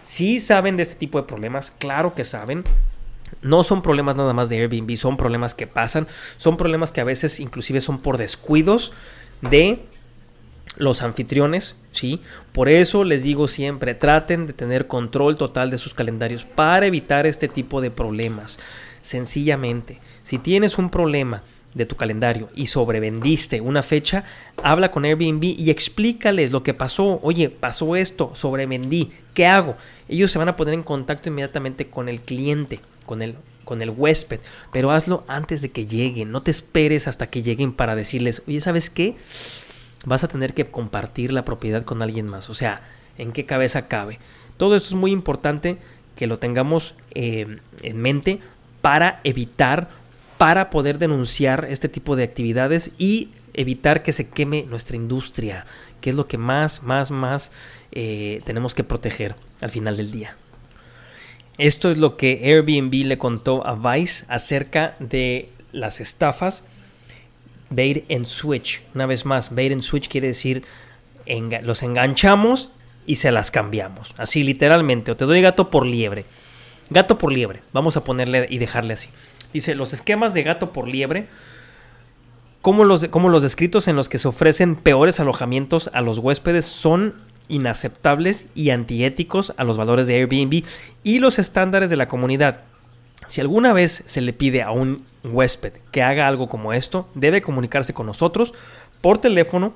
Speaker 1: si saben de este tipo de problemas, claro que saben. No son problemas nada más de Airbnb, son problemas que pasan, son problemas que a veces inclusive son por descuidos de los anfitriones, ¿sí? Por eso les digo siempre, traten de tener control total de sus calendarios para evitar este tipo de problemas. Sencillamente, si tienes un problema de tu calendario y sobrevendiste una fecha, habla con Airbnb y explícales lo que pasó. Oye, pasó esto, sobrevendí, ¿qué hago? Ellos se van a poner en contacto inmediatamente con el cliente con el, con el huésped, pero hazlo antes de que lleguen, no te esperes hasta que lleguen para decirles, oye, ¿sabes qué? Vas a tener que compartir la propiedad con alguien más, o sea, ¿en qué cabeza cabe? Todo eso es muy importante que lo tengamos eh, en mente para evitar, para poder denunciar este tipo de actividades y evitar que se queme nuestra industria, que es lo que más, más, más eh, tenemos que proteger al final del día. Esto es lo que Airbnb le contó a Vice acerca de las estafas bait and switch. Una vez más, bait and switch quiere decir los enganchamos y se las cambiamos. Así literalmente. O te doy gato por liebre. Gato por liebre. Vamos a ponerle y dejarle así. Dice, los esquemas de gato por liebre, como los, como los descritos en los que se ofrecen peores alojamientos a los huéspedes, son inaceptables y antiéticos a los valores de Airbnb y los estándares de la comunidad. Si alguna vez se le pide a un huésped que haga algo como esto, debe comunicarse con nosotros por teléfono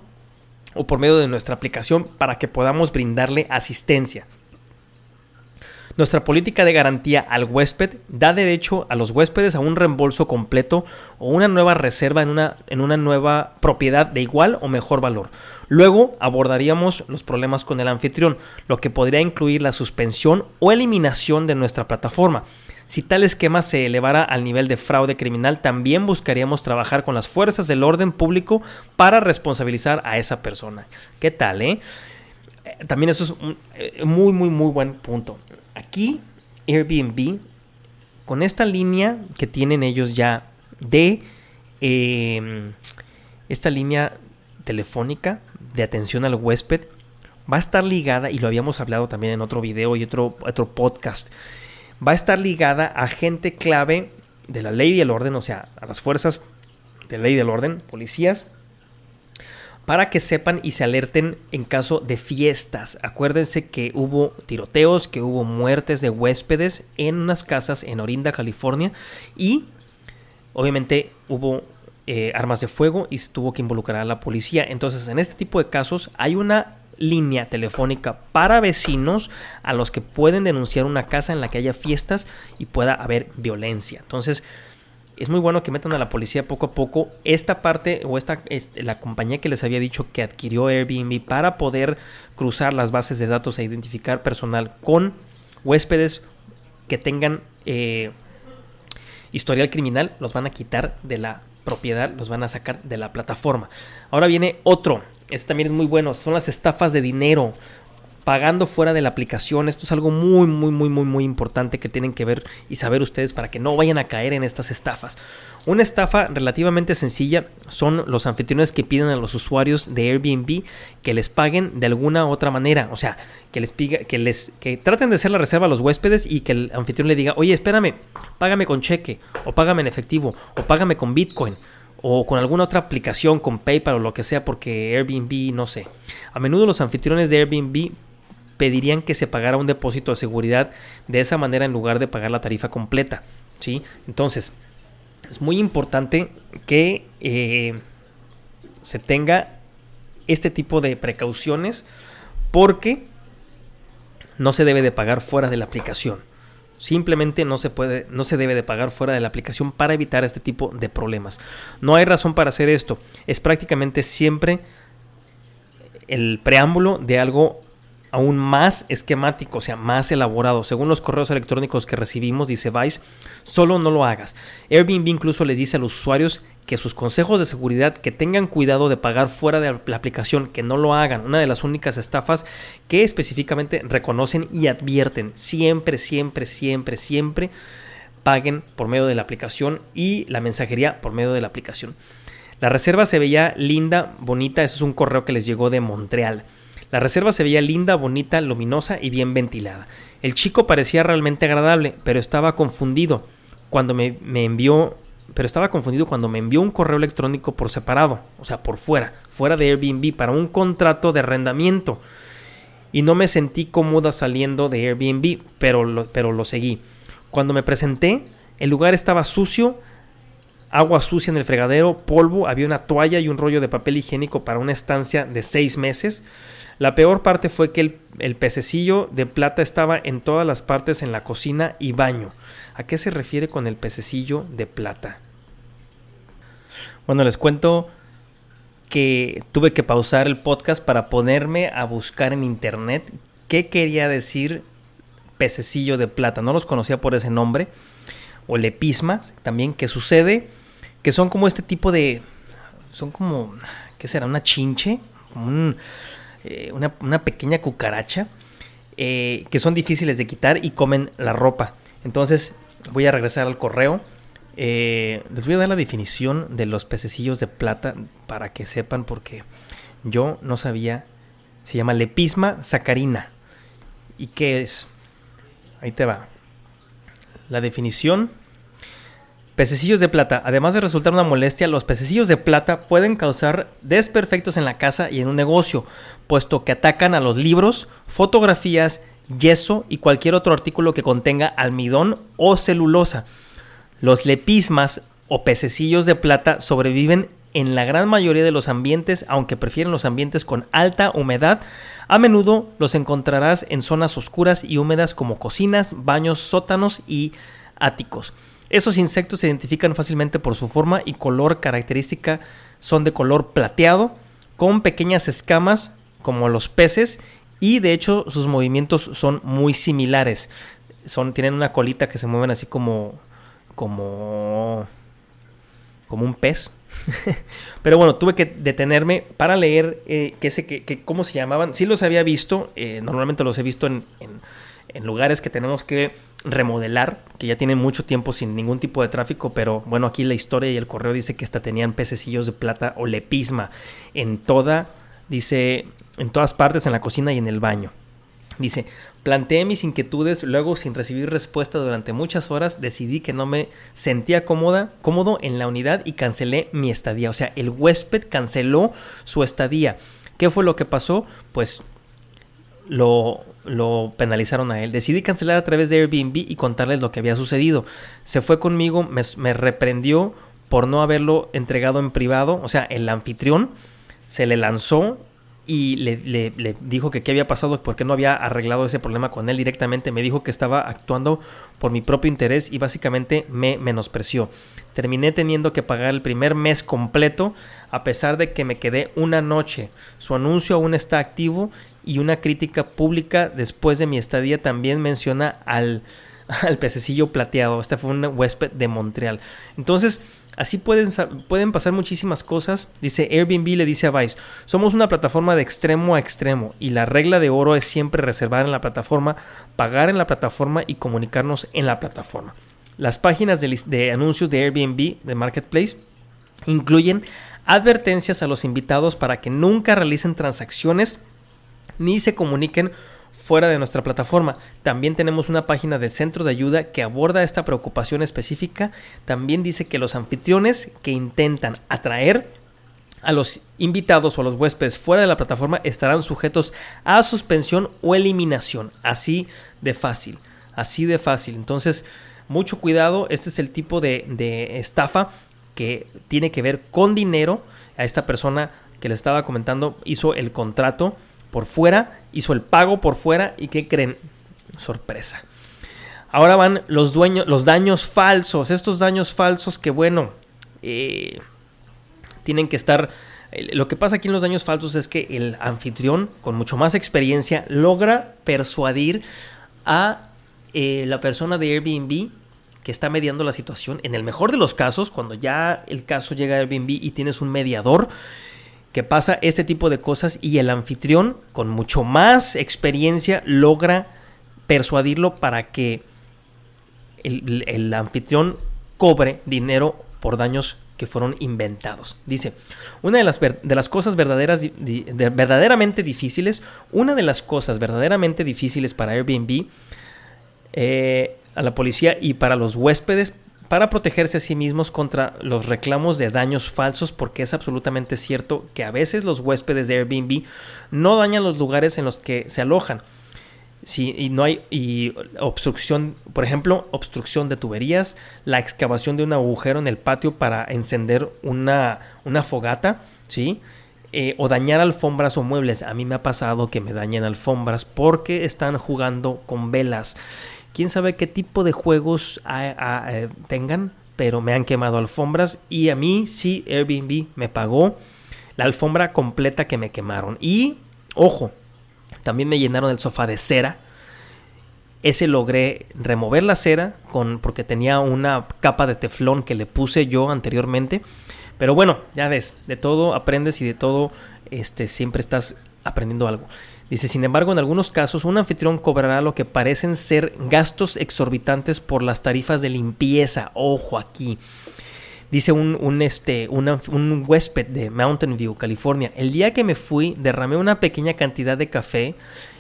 Speaker 1: o por medio de nuestra aplicación para que podamos brindarle asistencia. Nuestra política de garantía al huésped da derecho a los huéspedes a un reembolso completo o una nueva reserva en una, en una nueva propiedad de igual o mejor valor. Luego abordaríamos los problemas con el anfitrión, lo que podría incluir la suspensión o eliminación de nuestra plataforma. Si tal esquema se elevara al nivel de fraude criminal, también buscaríamos trabajar con las fuerzas del orden público para responsabilizar a esa persona. ¿Qué tal, eh? eh también eso es un eh, muy, muy, muy buen punto. Aquí Airbnb, con esta línea que tienen ellos ya de em, esta línea telefónica de atención al huésped, va a estar ligada, y lo habíamos hablado también en otro video y otro, otro podcast, va a estar ligada a gente clave de la ley y el orden, o sea, a las fuerzas de ley y del orden, policías, para que sepan y se alerten en caso de fiestas. Acuérdense que hubo tiroteos, que hubo muertes de huéspedes en unas casas en Orinda, California y obviamente hubo eh, armas de fuego y se tuvo que involucrar a la policía. Entonces en este tipo de casos hay una línea telefónica para vecinos a los que pueden denunciar una casa en la que haya fiestas y pueda haber violencia. Entonces, es muy bueno que metan a la policía poco a poco esta parte o esta este, la compañía que les había dicho que adquirió Airbnb para poder cruzar las bases de datos e identificar personal con huéspedes que tengan eh, historial criminal los van a quitar de la propiedad, los van a sacar de la plataforma. Ahora viene otro, este también es muy bueno, son las estafas de dinero pagando fuera de la aplicación. Esto es algo muy, muy, muy, muy, muy importante que tienen que ver y saber ustedes para que no vayan a caer en estas estafas. Una estafa relativamente sencilla son los anfitriones que piden a los usuarios de Airbnb que les paguen de alguna otra manera. O sea, que les piga, que les que traten de hacer la reserva a los huéspedes y que el anfitrión le diga, oye, espérame, págame con cheque, o págame en efectivo, o págame con Bitcoin o con alguna otra aplicación, con PayPal o lo que sea, porque Airbnb, no sé. A menudo los anfitriones de Airbnb pedirían que se pagara un depósito de seguridad de esa manera en lugar de pagar la tarifa completa. ¿sí? Entonces, es muy importante que eh, se tenga este tipo de precauciones porque no se debe de pagar fuera de la aplicación. Simplemente no se puede, no se debe de pagar fuera de la aplicación para evitar este tipo de problemas. No hay razón para hacer esto. Es prácticamente siempre el preámbulo de algo aún más esquemático, o sea, más elaborado. Según los correos electrónicos que recibimos, dice Vice, solo no lo hagas. Airbnb incluso les dice a los usuarios que sus consejos de seguridad que tengan cuidado de pagar fuera de la aplicación, que no lo hagan. Una de las únicas estafas que específicamente reconocen y advierten. Siempre, siempre, siempre, siempre paguen por medio de la aplicación y la mensajería por medio de la aplicación. La reserva se veía linda, bonita, eso es un correo que les llegó de Montreal. La reserva se veía linda, bonita, luminosa y bien ventilada. El chico parecía realmente agradable, pero estaba confundido cuando me, envió pero estaba confundido cuando me envió un correo electrónico por separado, o sea, por fuera, fuera de Airbnb, para un contrato de arrendamiento. Y no me sentí cómoda saliendo de Airbnb, pero pero lo seguí. Cuando me presenté, el lugar estaba sucio, agua sucia en el fregadero, polvo, había una toalla y un rollo de papel higiénico para una estancia de seis meses. La peor parte fue que el, pececillo de plata estaba en todas las partes en la cocina y baño. ¿A qué se refiere con el pececillo de plata? Bueno, les cuento que tuve que pausar el podcast para ponerme a buscar en internet qué quería decir pececillo de plata. No los conocía por ese nombre. O lepisma, también, que sucede, que son como este tipo de... Son como... ¿Qué será? Una chinche. Como un eh, una, pequeña cucaracha eh, que son difíciles de quitar y comen la ropa. Entonces voy a regresar al correo. Eh, les voy a dar la definición de los pececillos de plata para que sepan porque yo no sabía. Se llama lepisma sacarina. ¿Y qué es? Ahí te va. La definición Pececillos de plata. Además de resultar una molestia, los pececillos de plata pueden causar desperfectos en la casa y en un negocio, puesto que atacan a los libros, fotografías, yeso y cualquier otro artículo que contenga almidón o celulosa. Los lepismas o pececillos de plata sobreviven en la gran mayoría de los ambientes, aunque prefieren los ambientes con alta humedad. A menudo los encontrarás en zonas oscuras y húmedas como cocinas, baños, sótanos y áticos. Esos insectos se identifican fácilmente por su forma y color característica. Son de color plateado, con pequeñas escamas como los peces y de hecho sus movimientos son muy similares. Son, tienen una colita que se mueven así como como como un pez. [LAUGHS] Pero bueno, tuve que detenerme para leer eh, qué sé, que, cómo se llamaban. Sí los había visto, eh, normalmente los he visto en, en lugares que tenemos que remodelar, que ya tienen mucho tiempo sin ningún tipo de tráfico, pero bueno, aquí la historia y el correo dice que hasta tenían pececillos de plata o lepisma en toda, dice, en todas partes, en la cocina y en el baño. Dice, planteé mis inquietudes, luego sin recibir respuesta durante muchas horas, decidí que no me sentía cómoda, cómodo en la unidad y cancelé mi estadía. O sea, el huésped canceló su estadía. ¿Qué fue lo que pasó? Pues lo, lo penalizaron a él. Decidí cancelar a través de Airbnb y contarles lo que había sucedido. Se fue conmigo, me, reprendió por no haberlo entregado en privado. O sea, el anfitrión se le lanzó y le, le, dijo que qué había pasado porque no había arreglado ese problema con él directamente. Me dijo que estaba actuando por mi propio interés y básicamente me menospreció. Terminé teniendo que pagar el primer mes completo a pesar de que me quedé una noche. Su anuncio aún está activo y una crítica pública después de mi estadía también menciona al, [LAUGHS] al pececillo plateado. Este fue un huésped de Montreal. Entonces, Así pueden, pueden pasar muchísimas cosas. Dice Airbnb le dice a Vice, somos una plataforma de extremo a extremo y la regla de oro es siempre reservar en la plataforma, pagar en la plataforma y comunicarnos en la plataforma. Las páginas de, de anuncios de Airbnb, de Marketplace, incluyen advertencias a los invitados para que nunca realicen transacciones ni se comuniquen fuera de nuestra plataforma. También tenemos una página del centro de ayuda que aborda esta preocupación específica. También dice que los anfitriones que intentan atraer a los invitados o a los huéspedes fuera de la plataforma estarán sujetos a suspensión o eliminación. Así de fácil. Así de fácil. Entonces, mucho cuidado. Este es el tipo de, de estafa que tiene que ver con dinero. A esta persona que le estaba comentando hizo el contrato por fuera, hizo el pago por fuera y ¿qué creen? Sorpresa. Ahora van los dueños, los daños falsos, estos daños falsos que bueno, eh, tienen que estar... Lo que pasa aquí en los daños falsos es que el anfitrión, con mucho más experiencia, logra persuadir a eh, la persona de Airbnb que está mediando la situación. En el mejor de los casos, cuando ya el caso llega a Airbnb y tienes un mediador, que pasa este tipo de cosas y el anfitrión, con mucho más experiencia, logra persuadirlo para que el, anfitrión cobre dinero por daños que fueron inventados. Dice, una de las, de las cosas verdaderas, verdaderamente difíciles, una de las cosas verdaderamente difíciles para Airbnb, eh, a la policía y para los huéspedes para protegerse a sí mismos contra los reclamos de daños falsos, porque es absolutamente cierto que a veces los huéspedes de Airbnb no dañan los lugares en los que se alojan. Sí, y no hay y obstrucción, por ejemplo, obstrucción de tuberías, la excavación de un agujero en el patio para encender una, fogata, ¿sí? Eh, o dañar alfombras o muebles. A mí me ha pasado que me dañen alfombras porque están jugando con velas quién sabe qué tipo de juegos eh, tengan, pero me han quemado alfombras y a mí sí Airbnb me pagó la alfombra completa que me quemaron. Y, ojo, también me llenaron el sofá de cera. Ese logré remover la cera con, porque tenía una capa de teflón que le puse yo anteriormente. Pero bueno, ya ves, de todo aprendes y de todo este, siempre estás aprendiendo algo. Dice, sin embargo, en algunos casos un anfitrión cobrará lo que parecen ser gastos exorbitantes por las tarifas de limpieza. Ojo aquí. Dice un, este, un huésped de Mountain View, California. El día que me fui, derramé una pequeña cantidad de café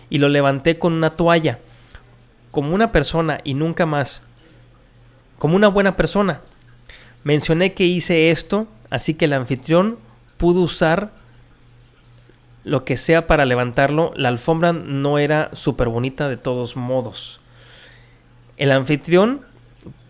Speaker 1: y lo levanté con una toalla. Como una persona y nunca más. Como una buena persona. Mencioné que hice esto, así que el anfitrión pudo usar lo que sea para levantarlo, la alfombra no era súper bonita de todos modos. El anfitrión,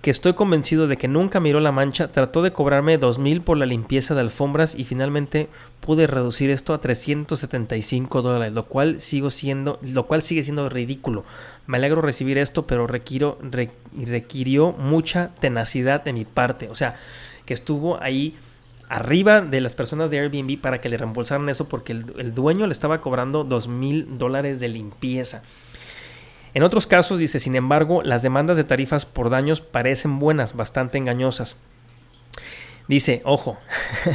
Speaker 1: que estoy convencido de que nunca miró la mancha, trató de cobrarme dos mil por la limpieza de alfombras y finalmente pude reducir esto a 375 dólares, lo cual, sigo siendo, lo cual sigue siendo ridículo. Me alegro recibir esto, pero requirió mucha tenacidad de mi parte. O sea, que estuvo ahí arriba de las personas de Airbnb para que le reembolsaran eso porque el, dueño le estaba cobrando dos mil dólares de limpieza. En otros casos, dice, sin embargo, las demandas de tarifas por daños parecen buenas, bastante engañosas. Dice, ojo,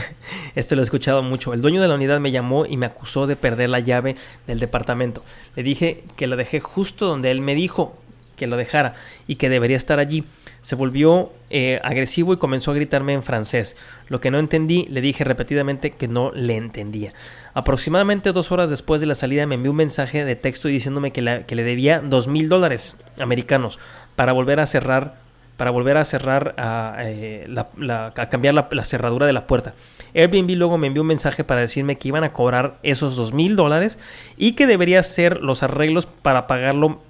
Speaker 1: [LAUGHS] esto lo he escuchado mucho. El dueño de la unidad me llamó y me acusó de perder la llave del departamento. Le dije que la dejé justo donde él me dijo que lo dejara y que debería estar allí. Se volvió eh, agresivo y comenzó a gritarme en francés. Lo que no entendí, le dije repetidamente que no le entendía. Aproximadamente dos horas después de la salida me envió un mensaje de texto diciéndome que, le debía dos mil dólares americanos para volver a cerrar para volver a cerrar, a, eh, a cambiar la, cerradura de la puerta. Airbnb luego me envió un mensaje para decirme que iban a cobrar esos dos mil dólares y que debería hacer los arreglos para pagarlo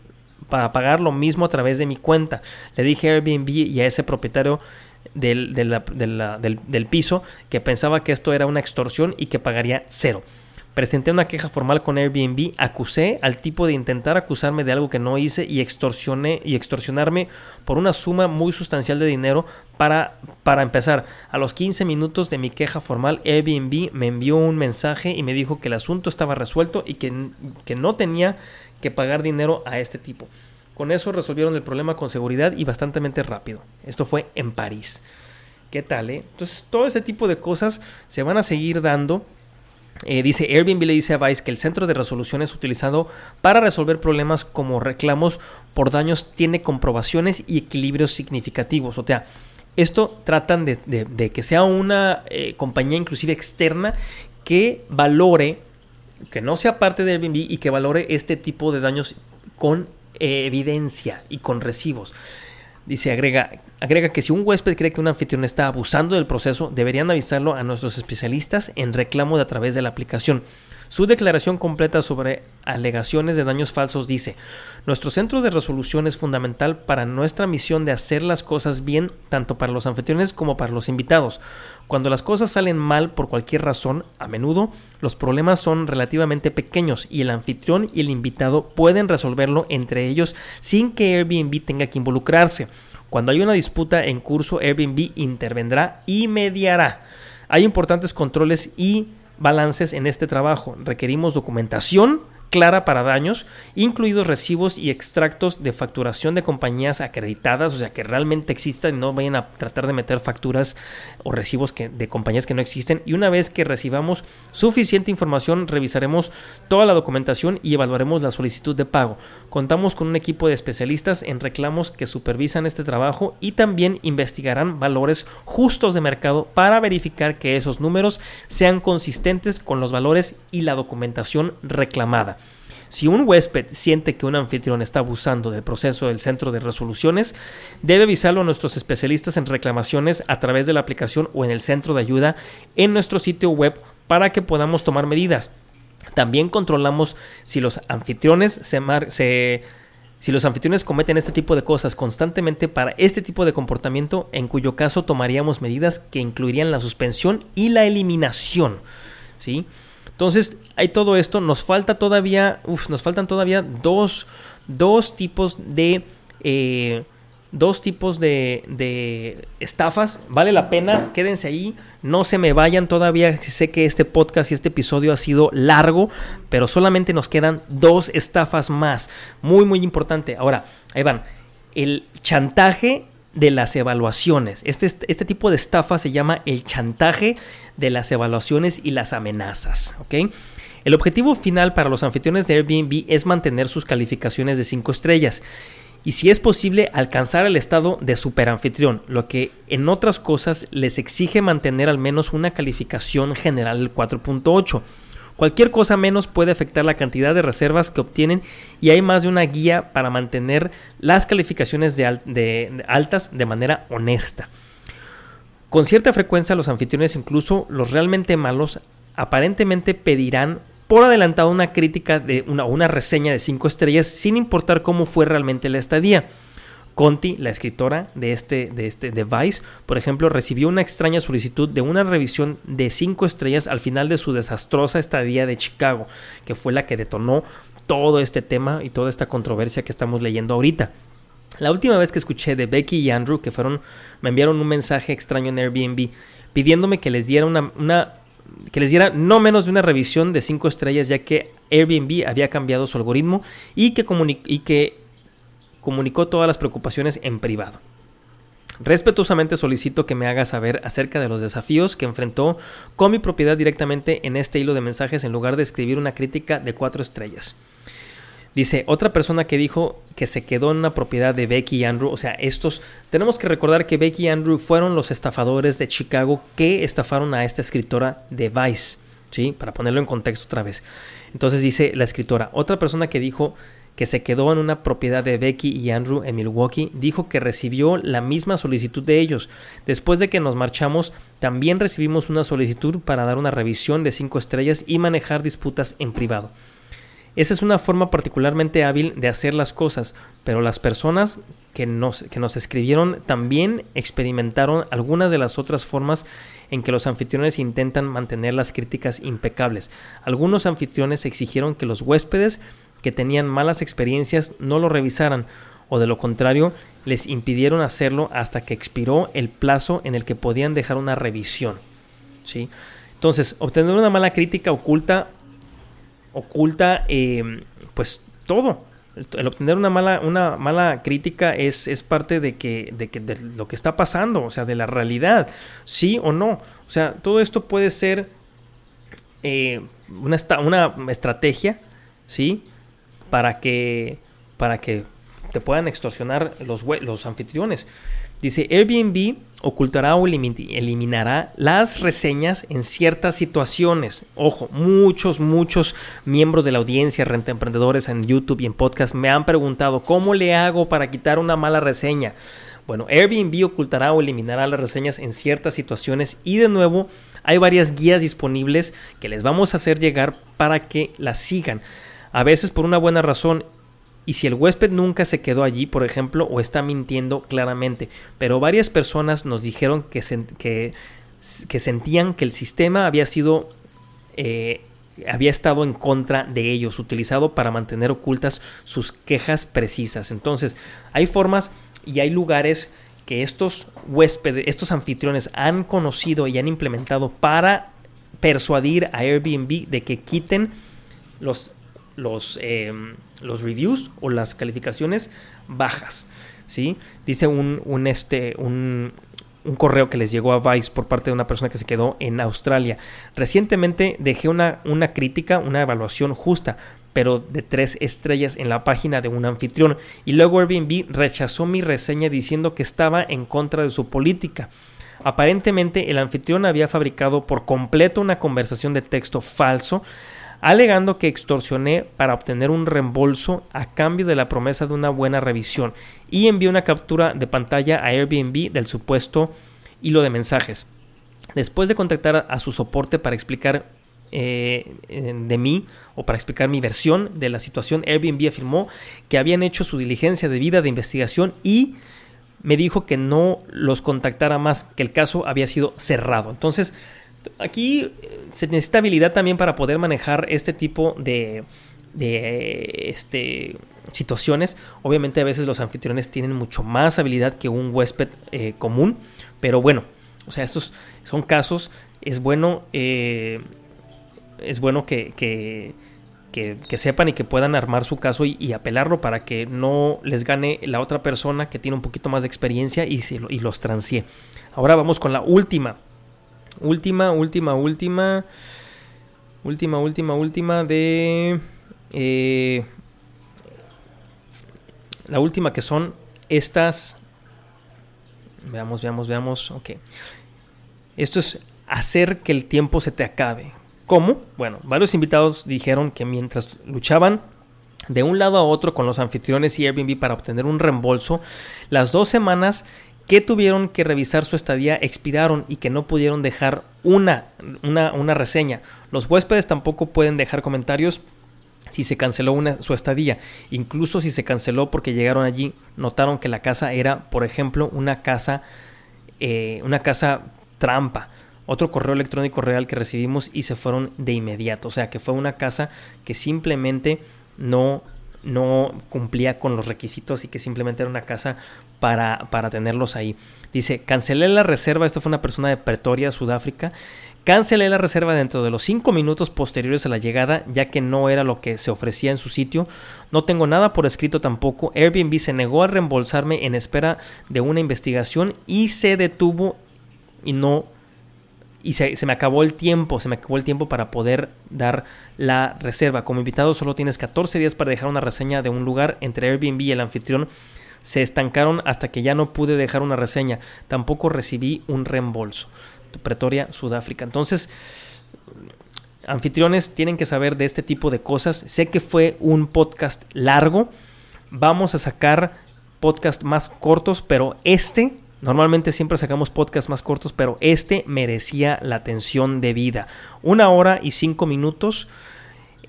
Speaker 1: para pagar lo mismo a través de mi cuenta. Le dije a Airbnb y a ese propietario del, del, piso que pensaba que esto era una extorsión y que pagaría cero. Presenté una queja formal con Airbnb, acusé al tipo de intentar acusarme de algo que no hice y extorsioné y extorsionarme por una suma muy sustancial de dinero para, para empezar. A los 15 minutos de mi queja formal, Airbnb me envió un mensaje y me dijo que el asunto estaba resuelto y que, que no tenía que pagar dinero a este tipo. Con eso resolvieron el problema con seguridad y bastante rápido. Esto fue en París. ¿Qué tal, eh? Entonces, todo ese tipo de cosas se van a seguir dando. Eh, dice Airbnb le dice a Vice que el centro de resolución es utilizado para resolver problemas como reclamos por daños, tiene comprobaciones y equilibrios significativos. O sea, esto tratan de, que sea una eh, compañía inclusive externa que valore, que no sea parte de Airbnb y que valore este tipo de daños con evidencia y con recibos. Dice, agrega, agrega que si un huésped cree que un anfitrión está abusando del proceso, deberían avisarlo a nuestros especialistas en reclamo de a través de la aplicación. Su declaración completa sobre alegaciones de daños falsos dice, nuestro centro de resolución es fundamental para nuestra misión de hacer las cosas bien tanto para los anfitriones como para los invitados. Cuando las cosas salen mal por cualquier razón, a menudo los problemas son relativamente pequeños y el anfitrión y el invitado pueden resolverlo entre ellos sin que Airbnb tenga que involucrarse. Cuando hay una disputa en curso, Airbnb intervendrá y mediará. Hay importantes controles y balances en este trabajo. Requerimos documentación clara para daños, incluidos recibos y extractos de facturación de compañías acreditadas, o sea, que realmente existan y no vayan a tratar de meter facturas o recibos de compañías que no existen. Y una vez que recibamos suficiente información, revisaremos toda la documentación y evaluaremos la solicitud de pago. Contamos con un equipo de especialistas en reclamos que supervisan este trabajo y también investigarán valores justos de mercado para verificar que esos números sean consistentes con los valores y la documentación reclamada. Si un huésped siente que un anfitrión está abusando del proceso del centro de resoluciones, debe avisarlo a nuestros especialistas en reclamaciones a través de la aplicación o en el centro de ayuda en nuestro sitio web para que podamos tomar medidas. También controlamos si los anfitriones se, si los anfitriones cometen este tipo de cosas constantemente para este tipo de comportamiento, en cuyo caso tomaríamos medidas que incluirían la suspensión y la eliminación. ¿sí? Entonces, hay todo esto. Nos falta todavía, nos faltan todavía dos, dos tipos de... Eh, dos tipos de, de, estafas. Vale la pena, quédense ahí, no se me vayan todavía. Sé que este podcast y este episodio ha sido largo, pero solamente nos quedan dos estafas más. Muy, muy importante. Ahora, ahí van. El chantaje de las evaluaciones. Este, este tipo de estafa se llama el chantaje de las evaluaciones y las amenazas. El objetivo final para los anfitriones de Airbnb es mantener sus calificaciones de 5 estrellas y si es posible alcanzar el estado de superanfitrión, lo que en otras cosas les exige mantener al menos una calificación general del 4.8. Cualquier cosa menos puede afectar la cantidad de reservas que obtienen y hay más de una guía para mantener las calificaciones de, altas de manera honesta. Con cierta frecuencia los anfitriones, incluso los realmente malos, aparentemente pedirán por adelantado una crítica de una, una reseña de 5 estrellas sin importar cómo fue realmente la estadía. Conti, la escritora de este, de este device, por ejemplo, recibió una extraña solicitud de una revisión de 5 estrellas al final de su desastrosa estadía de Chicago, que fue la que detonó todo este tema y toda esta controversia que estamos leyendo ahorita. La última vez que escuché de Becky y Andrew, que fueron, me enviaron un mensaje extraño en Airbnb pidiéndome que les diera una, que les diera no menos de una revisión de 5 estrellas, ya que Airbnb había cambiado su algoritmo y que, y que comunicó todas las preocupaciones en privado. Respetuosamente solicito que me haga saber acerca de los desafíos que enfrentó con mi propiedad directamente en este hilo de mensajes en lugar de escribir una crítica de cuatro estrellas. Dice, otra persona que dijo que se quedó en una propiedad de Becky y Andrew, o sea, estos, tenemos que recordar que Becky y Andrew fueron los estafadores de Chicago que estafaron a esta escritora de Vice, ¿sí? Para ponerlo en contexto otra vez. Entonces dice la escritora, otra persona que dijo que se quedó en una propiedad de Becky y Andrew en Milwaukee, dijo que recibió la misma solicitud de ellos. Después de que nos marchamos, también recibimos una solicitud para dar una revisión de 5 estrellas y manejar disputas en privado. Esa es una forma particularmente hábil de hacer las cosas, pero las personas que nos, que nos escribieron también experimentaron algunas de las otras formas en que los anfitriones intentan mantener las críticas impecables. Algunos anfitriones exigieron que los huéspedes que tenían malas experiencias no lo revisaran o de lo contrario les impidieron hacerlo hasta que expiró el plazo en el que podían dejar una revisión. ¿sí? Entonces, obtener una mala crítica oculta, oculta eh, pues todo. El, obtener una mala, una mala crítica es, es parte de, que, de, que, de lo que está pasando, o sea, de la realidad, sí o no. O sea, todo esto puede ser eh, una, una estrategia, ¿sí? Para que, para que te puedan extorsionar los, los anfitriones. Dice, Airbnb ocultará o eliminará las reseñas en ciertas situaciones. Ojo, muchos, muchos miembros de la audiencia, renta emprendedores en YouTube y en podcast me han preguntado, ¿cómo le hago para quitar una mala reseña? Bueno, Airbnb ocultará o eliminará las reseñas en ciertas situaciones y de nuevo hay varias guías disponibles que les vamos a hacer llegar para que las sigan. A veces por una buena razón y si el huésped nunca se quedó allí, por ejemplo, o está mintiendo claramente. Pero varias personas nos dijeron que, que, sentían que el sistema había sido... Eh, había estado en contra de ellos, utilizado para mantener ocultas sus quejas precisas. Entonces, hay formas y hay lugares que estos huéspedes, estos anfitriones han conocido y han implementado para persuadir a Airbnb de que quiten los, los, em, los reviews o las calificaciones bajas. ¿sí? Dice un, un, este, un, un correo que les llegó a Vice por parte de una persona que se quedó en Australia. Recientemente dejé una, una crítica, una evaluación justa, pero de tres estrellas en la página de un anfitrión. Y luego Airbnb rechazó mi reseña diciendo que estaba en contra de su política. Aparentemente el anfitrión había fabricado por completo una conversación de texto falso alegando que extorsioné para obtener un reembolso a cambio de la promesa de una buena revisión y envió una captura de pantalla a Airbnb del supuesto hilo de mensajes. Después de contactar a su soporte para explicar eh, de mí o para explicar mi versión de la situación, Airbnb afirmó que habían hecho su diligencia debida de investigación y me dijo que no los contactara más, que el caso había sido cerrado. Entonces, Aquí eh, se necesita habilidad también para poder manejar este tipo de, este, situaciones. Obviamente a veces los anfitriones tienen mucho más habilidad que un huésped eh, común, pero bueno, o sea, estos son casos, es bueno, eh, es bueno que, que, sepan y que puedan armar su caso y, apelarlo para que no les gane la otra persona que tiene un poquito más de experiencia y, y los transie. Ahora vamos con la última Última, última, última. Última, última, última de... Eh, la última que son estas... Veamos, veamos, veamos. Ok. Esto es hacer que el tiempo se te acabe. ¿Cómo? Bueno, varios invitados dijeron que mientras luchaban de un lado a otro con los anfitriones y Airbnb para obtener un reembolso, las dos semanas que tuvieron que revisar su estadía expiraron y que no pudieron dejar una, una, reseña. Los huéspedes tampoco pueden dejar comentarios si se canceló una, su estadía. Incluso si se canceló porque llegaron allí, notaron que la casa era, por ejemplo, una casa, eh, una casa trampa. Otro correo electrónico real que recibimos y se fueron de inmediato. O sea que fue una casa que simplemente no no cumplía con los requisitos y que simplemente era una casa para, para tenerlos ahí. Dice, cancelé la reserva, esto fue una persona de Pretoria, Sudáfrica, cancelé la reserva dentro de los 5 minutos posteriores a la llegada, ya que no era lo que se ofrecía en su sitio. No tengo nada por escrito tampoco. Airbnb se negó a reembolsarme en espera de una investigación y se detuvo y no y se, me acabó el tiempo, se me acabó el tiempo para poder dar la reserva. Como invitado solo tienes 14 días para dejar una reseña de un lugar entre Airbnb y el anfitrión. Se estancaron hasta que ya no pude dejar una reseña. Tampoco recibí un reembolso. Pretoria, Sudáfrica. Entonces, anfitriones tienen que saber de este tipo de cosas. Sé que fue un podcast largo. Vamos a sacar podcast más cortos, pero este Normalmente siempre sacamos podcasts más cortos, pero este merecía la atención debida. Una hora y cinco minutos.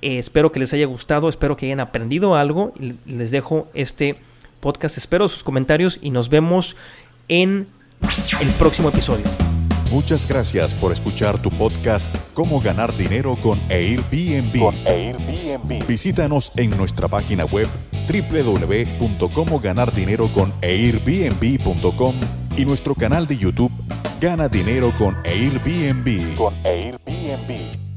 Speaker 1: Eh, espero que les haya gustado, espero que hayan aprendido algo. Les dejo este podcast. Espero sus comentarios y nos vemos en el próximo episodio.
Speaker 2: Muchas gracias por escuchar tu podcast Cómo ganar dinero con Airbnb.
Speaker 3: Con Airbnb.
Speaker 2: Visítanos en nuestra página web www.comoganardinero.airbnb.com y nuestro canal de YouTube Gana Dinero con Airbnb.
Speaker 3: Con Airbnb.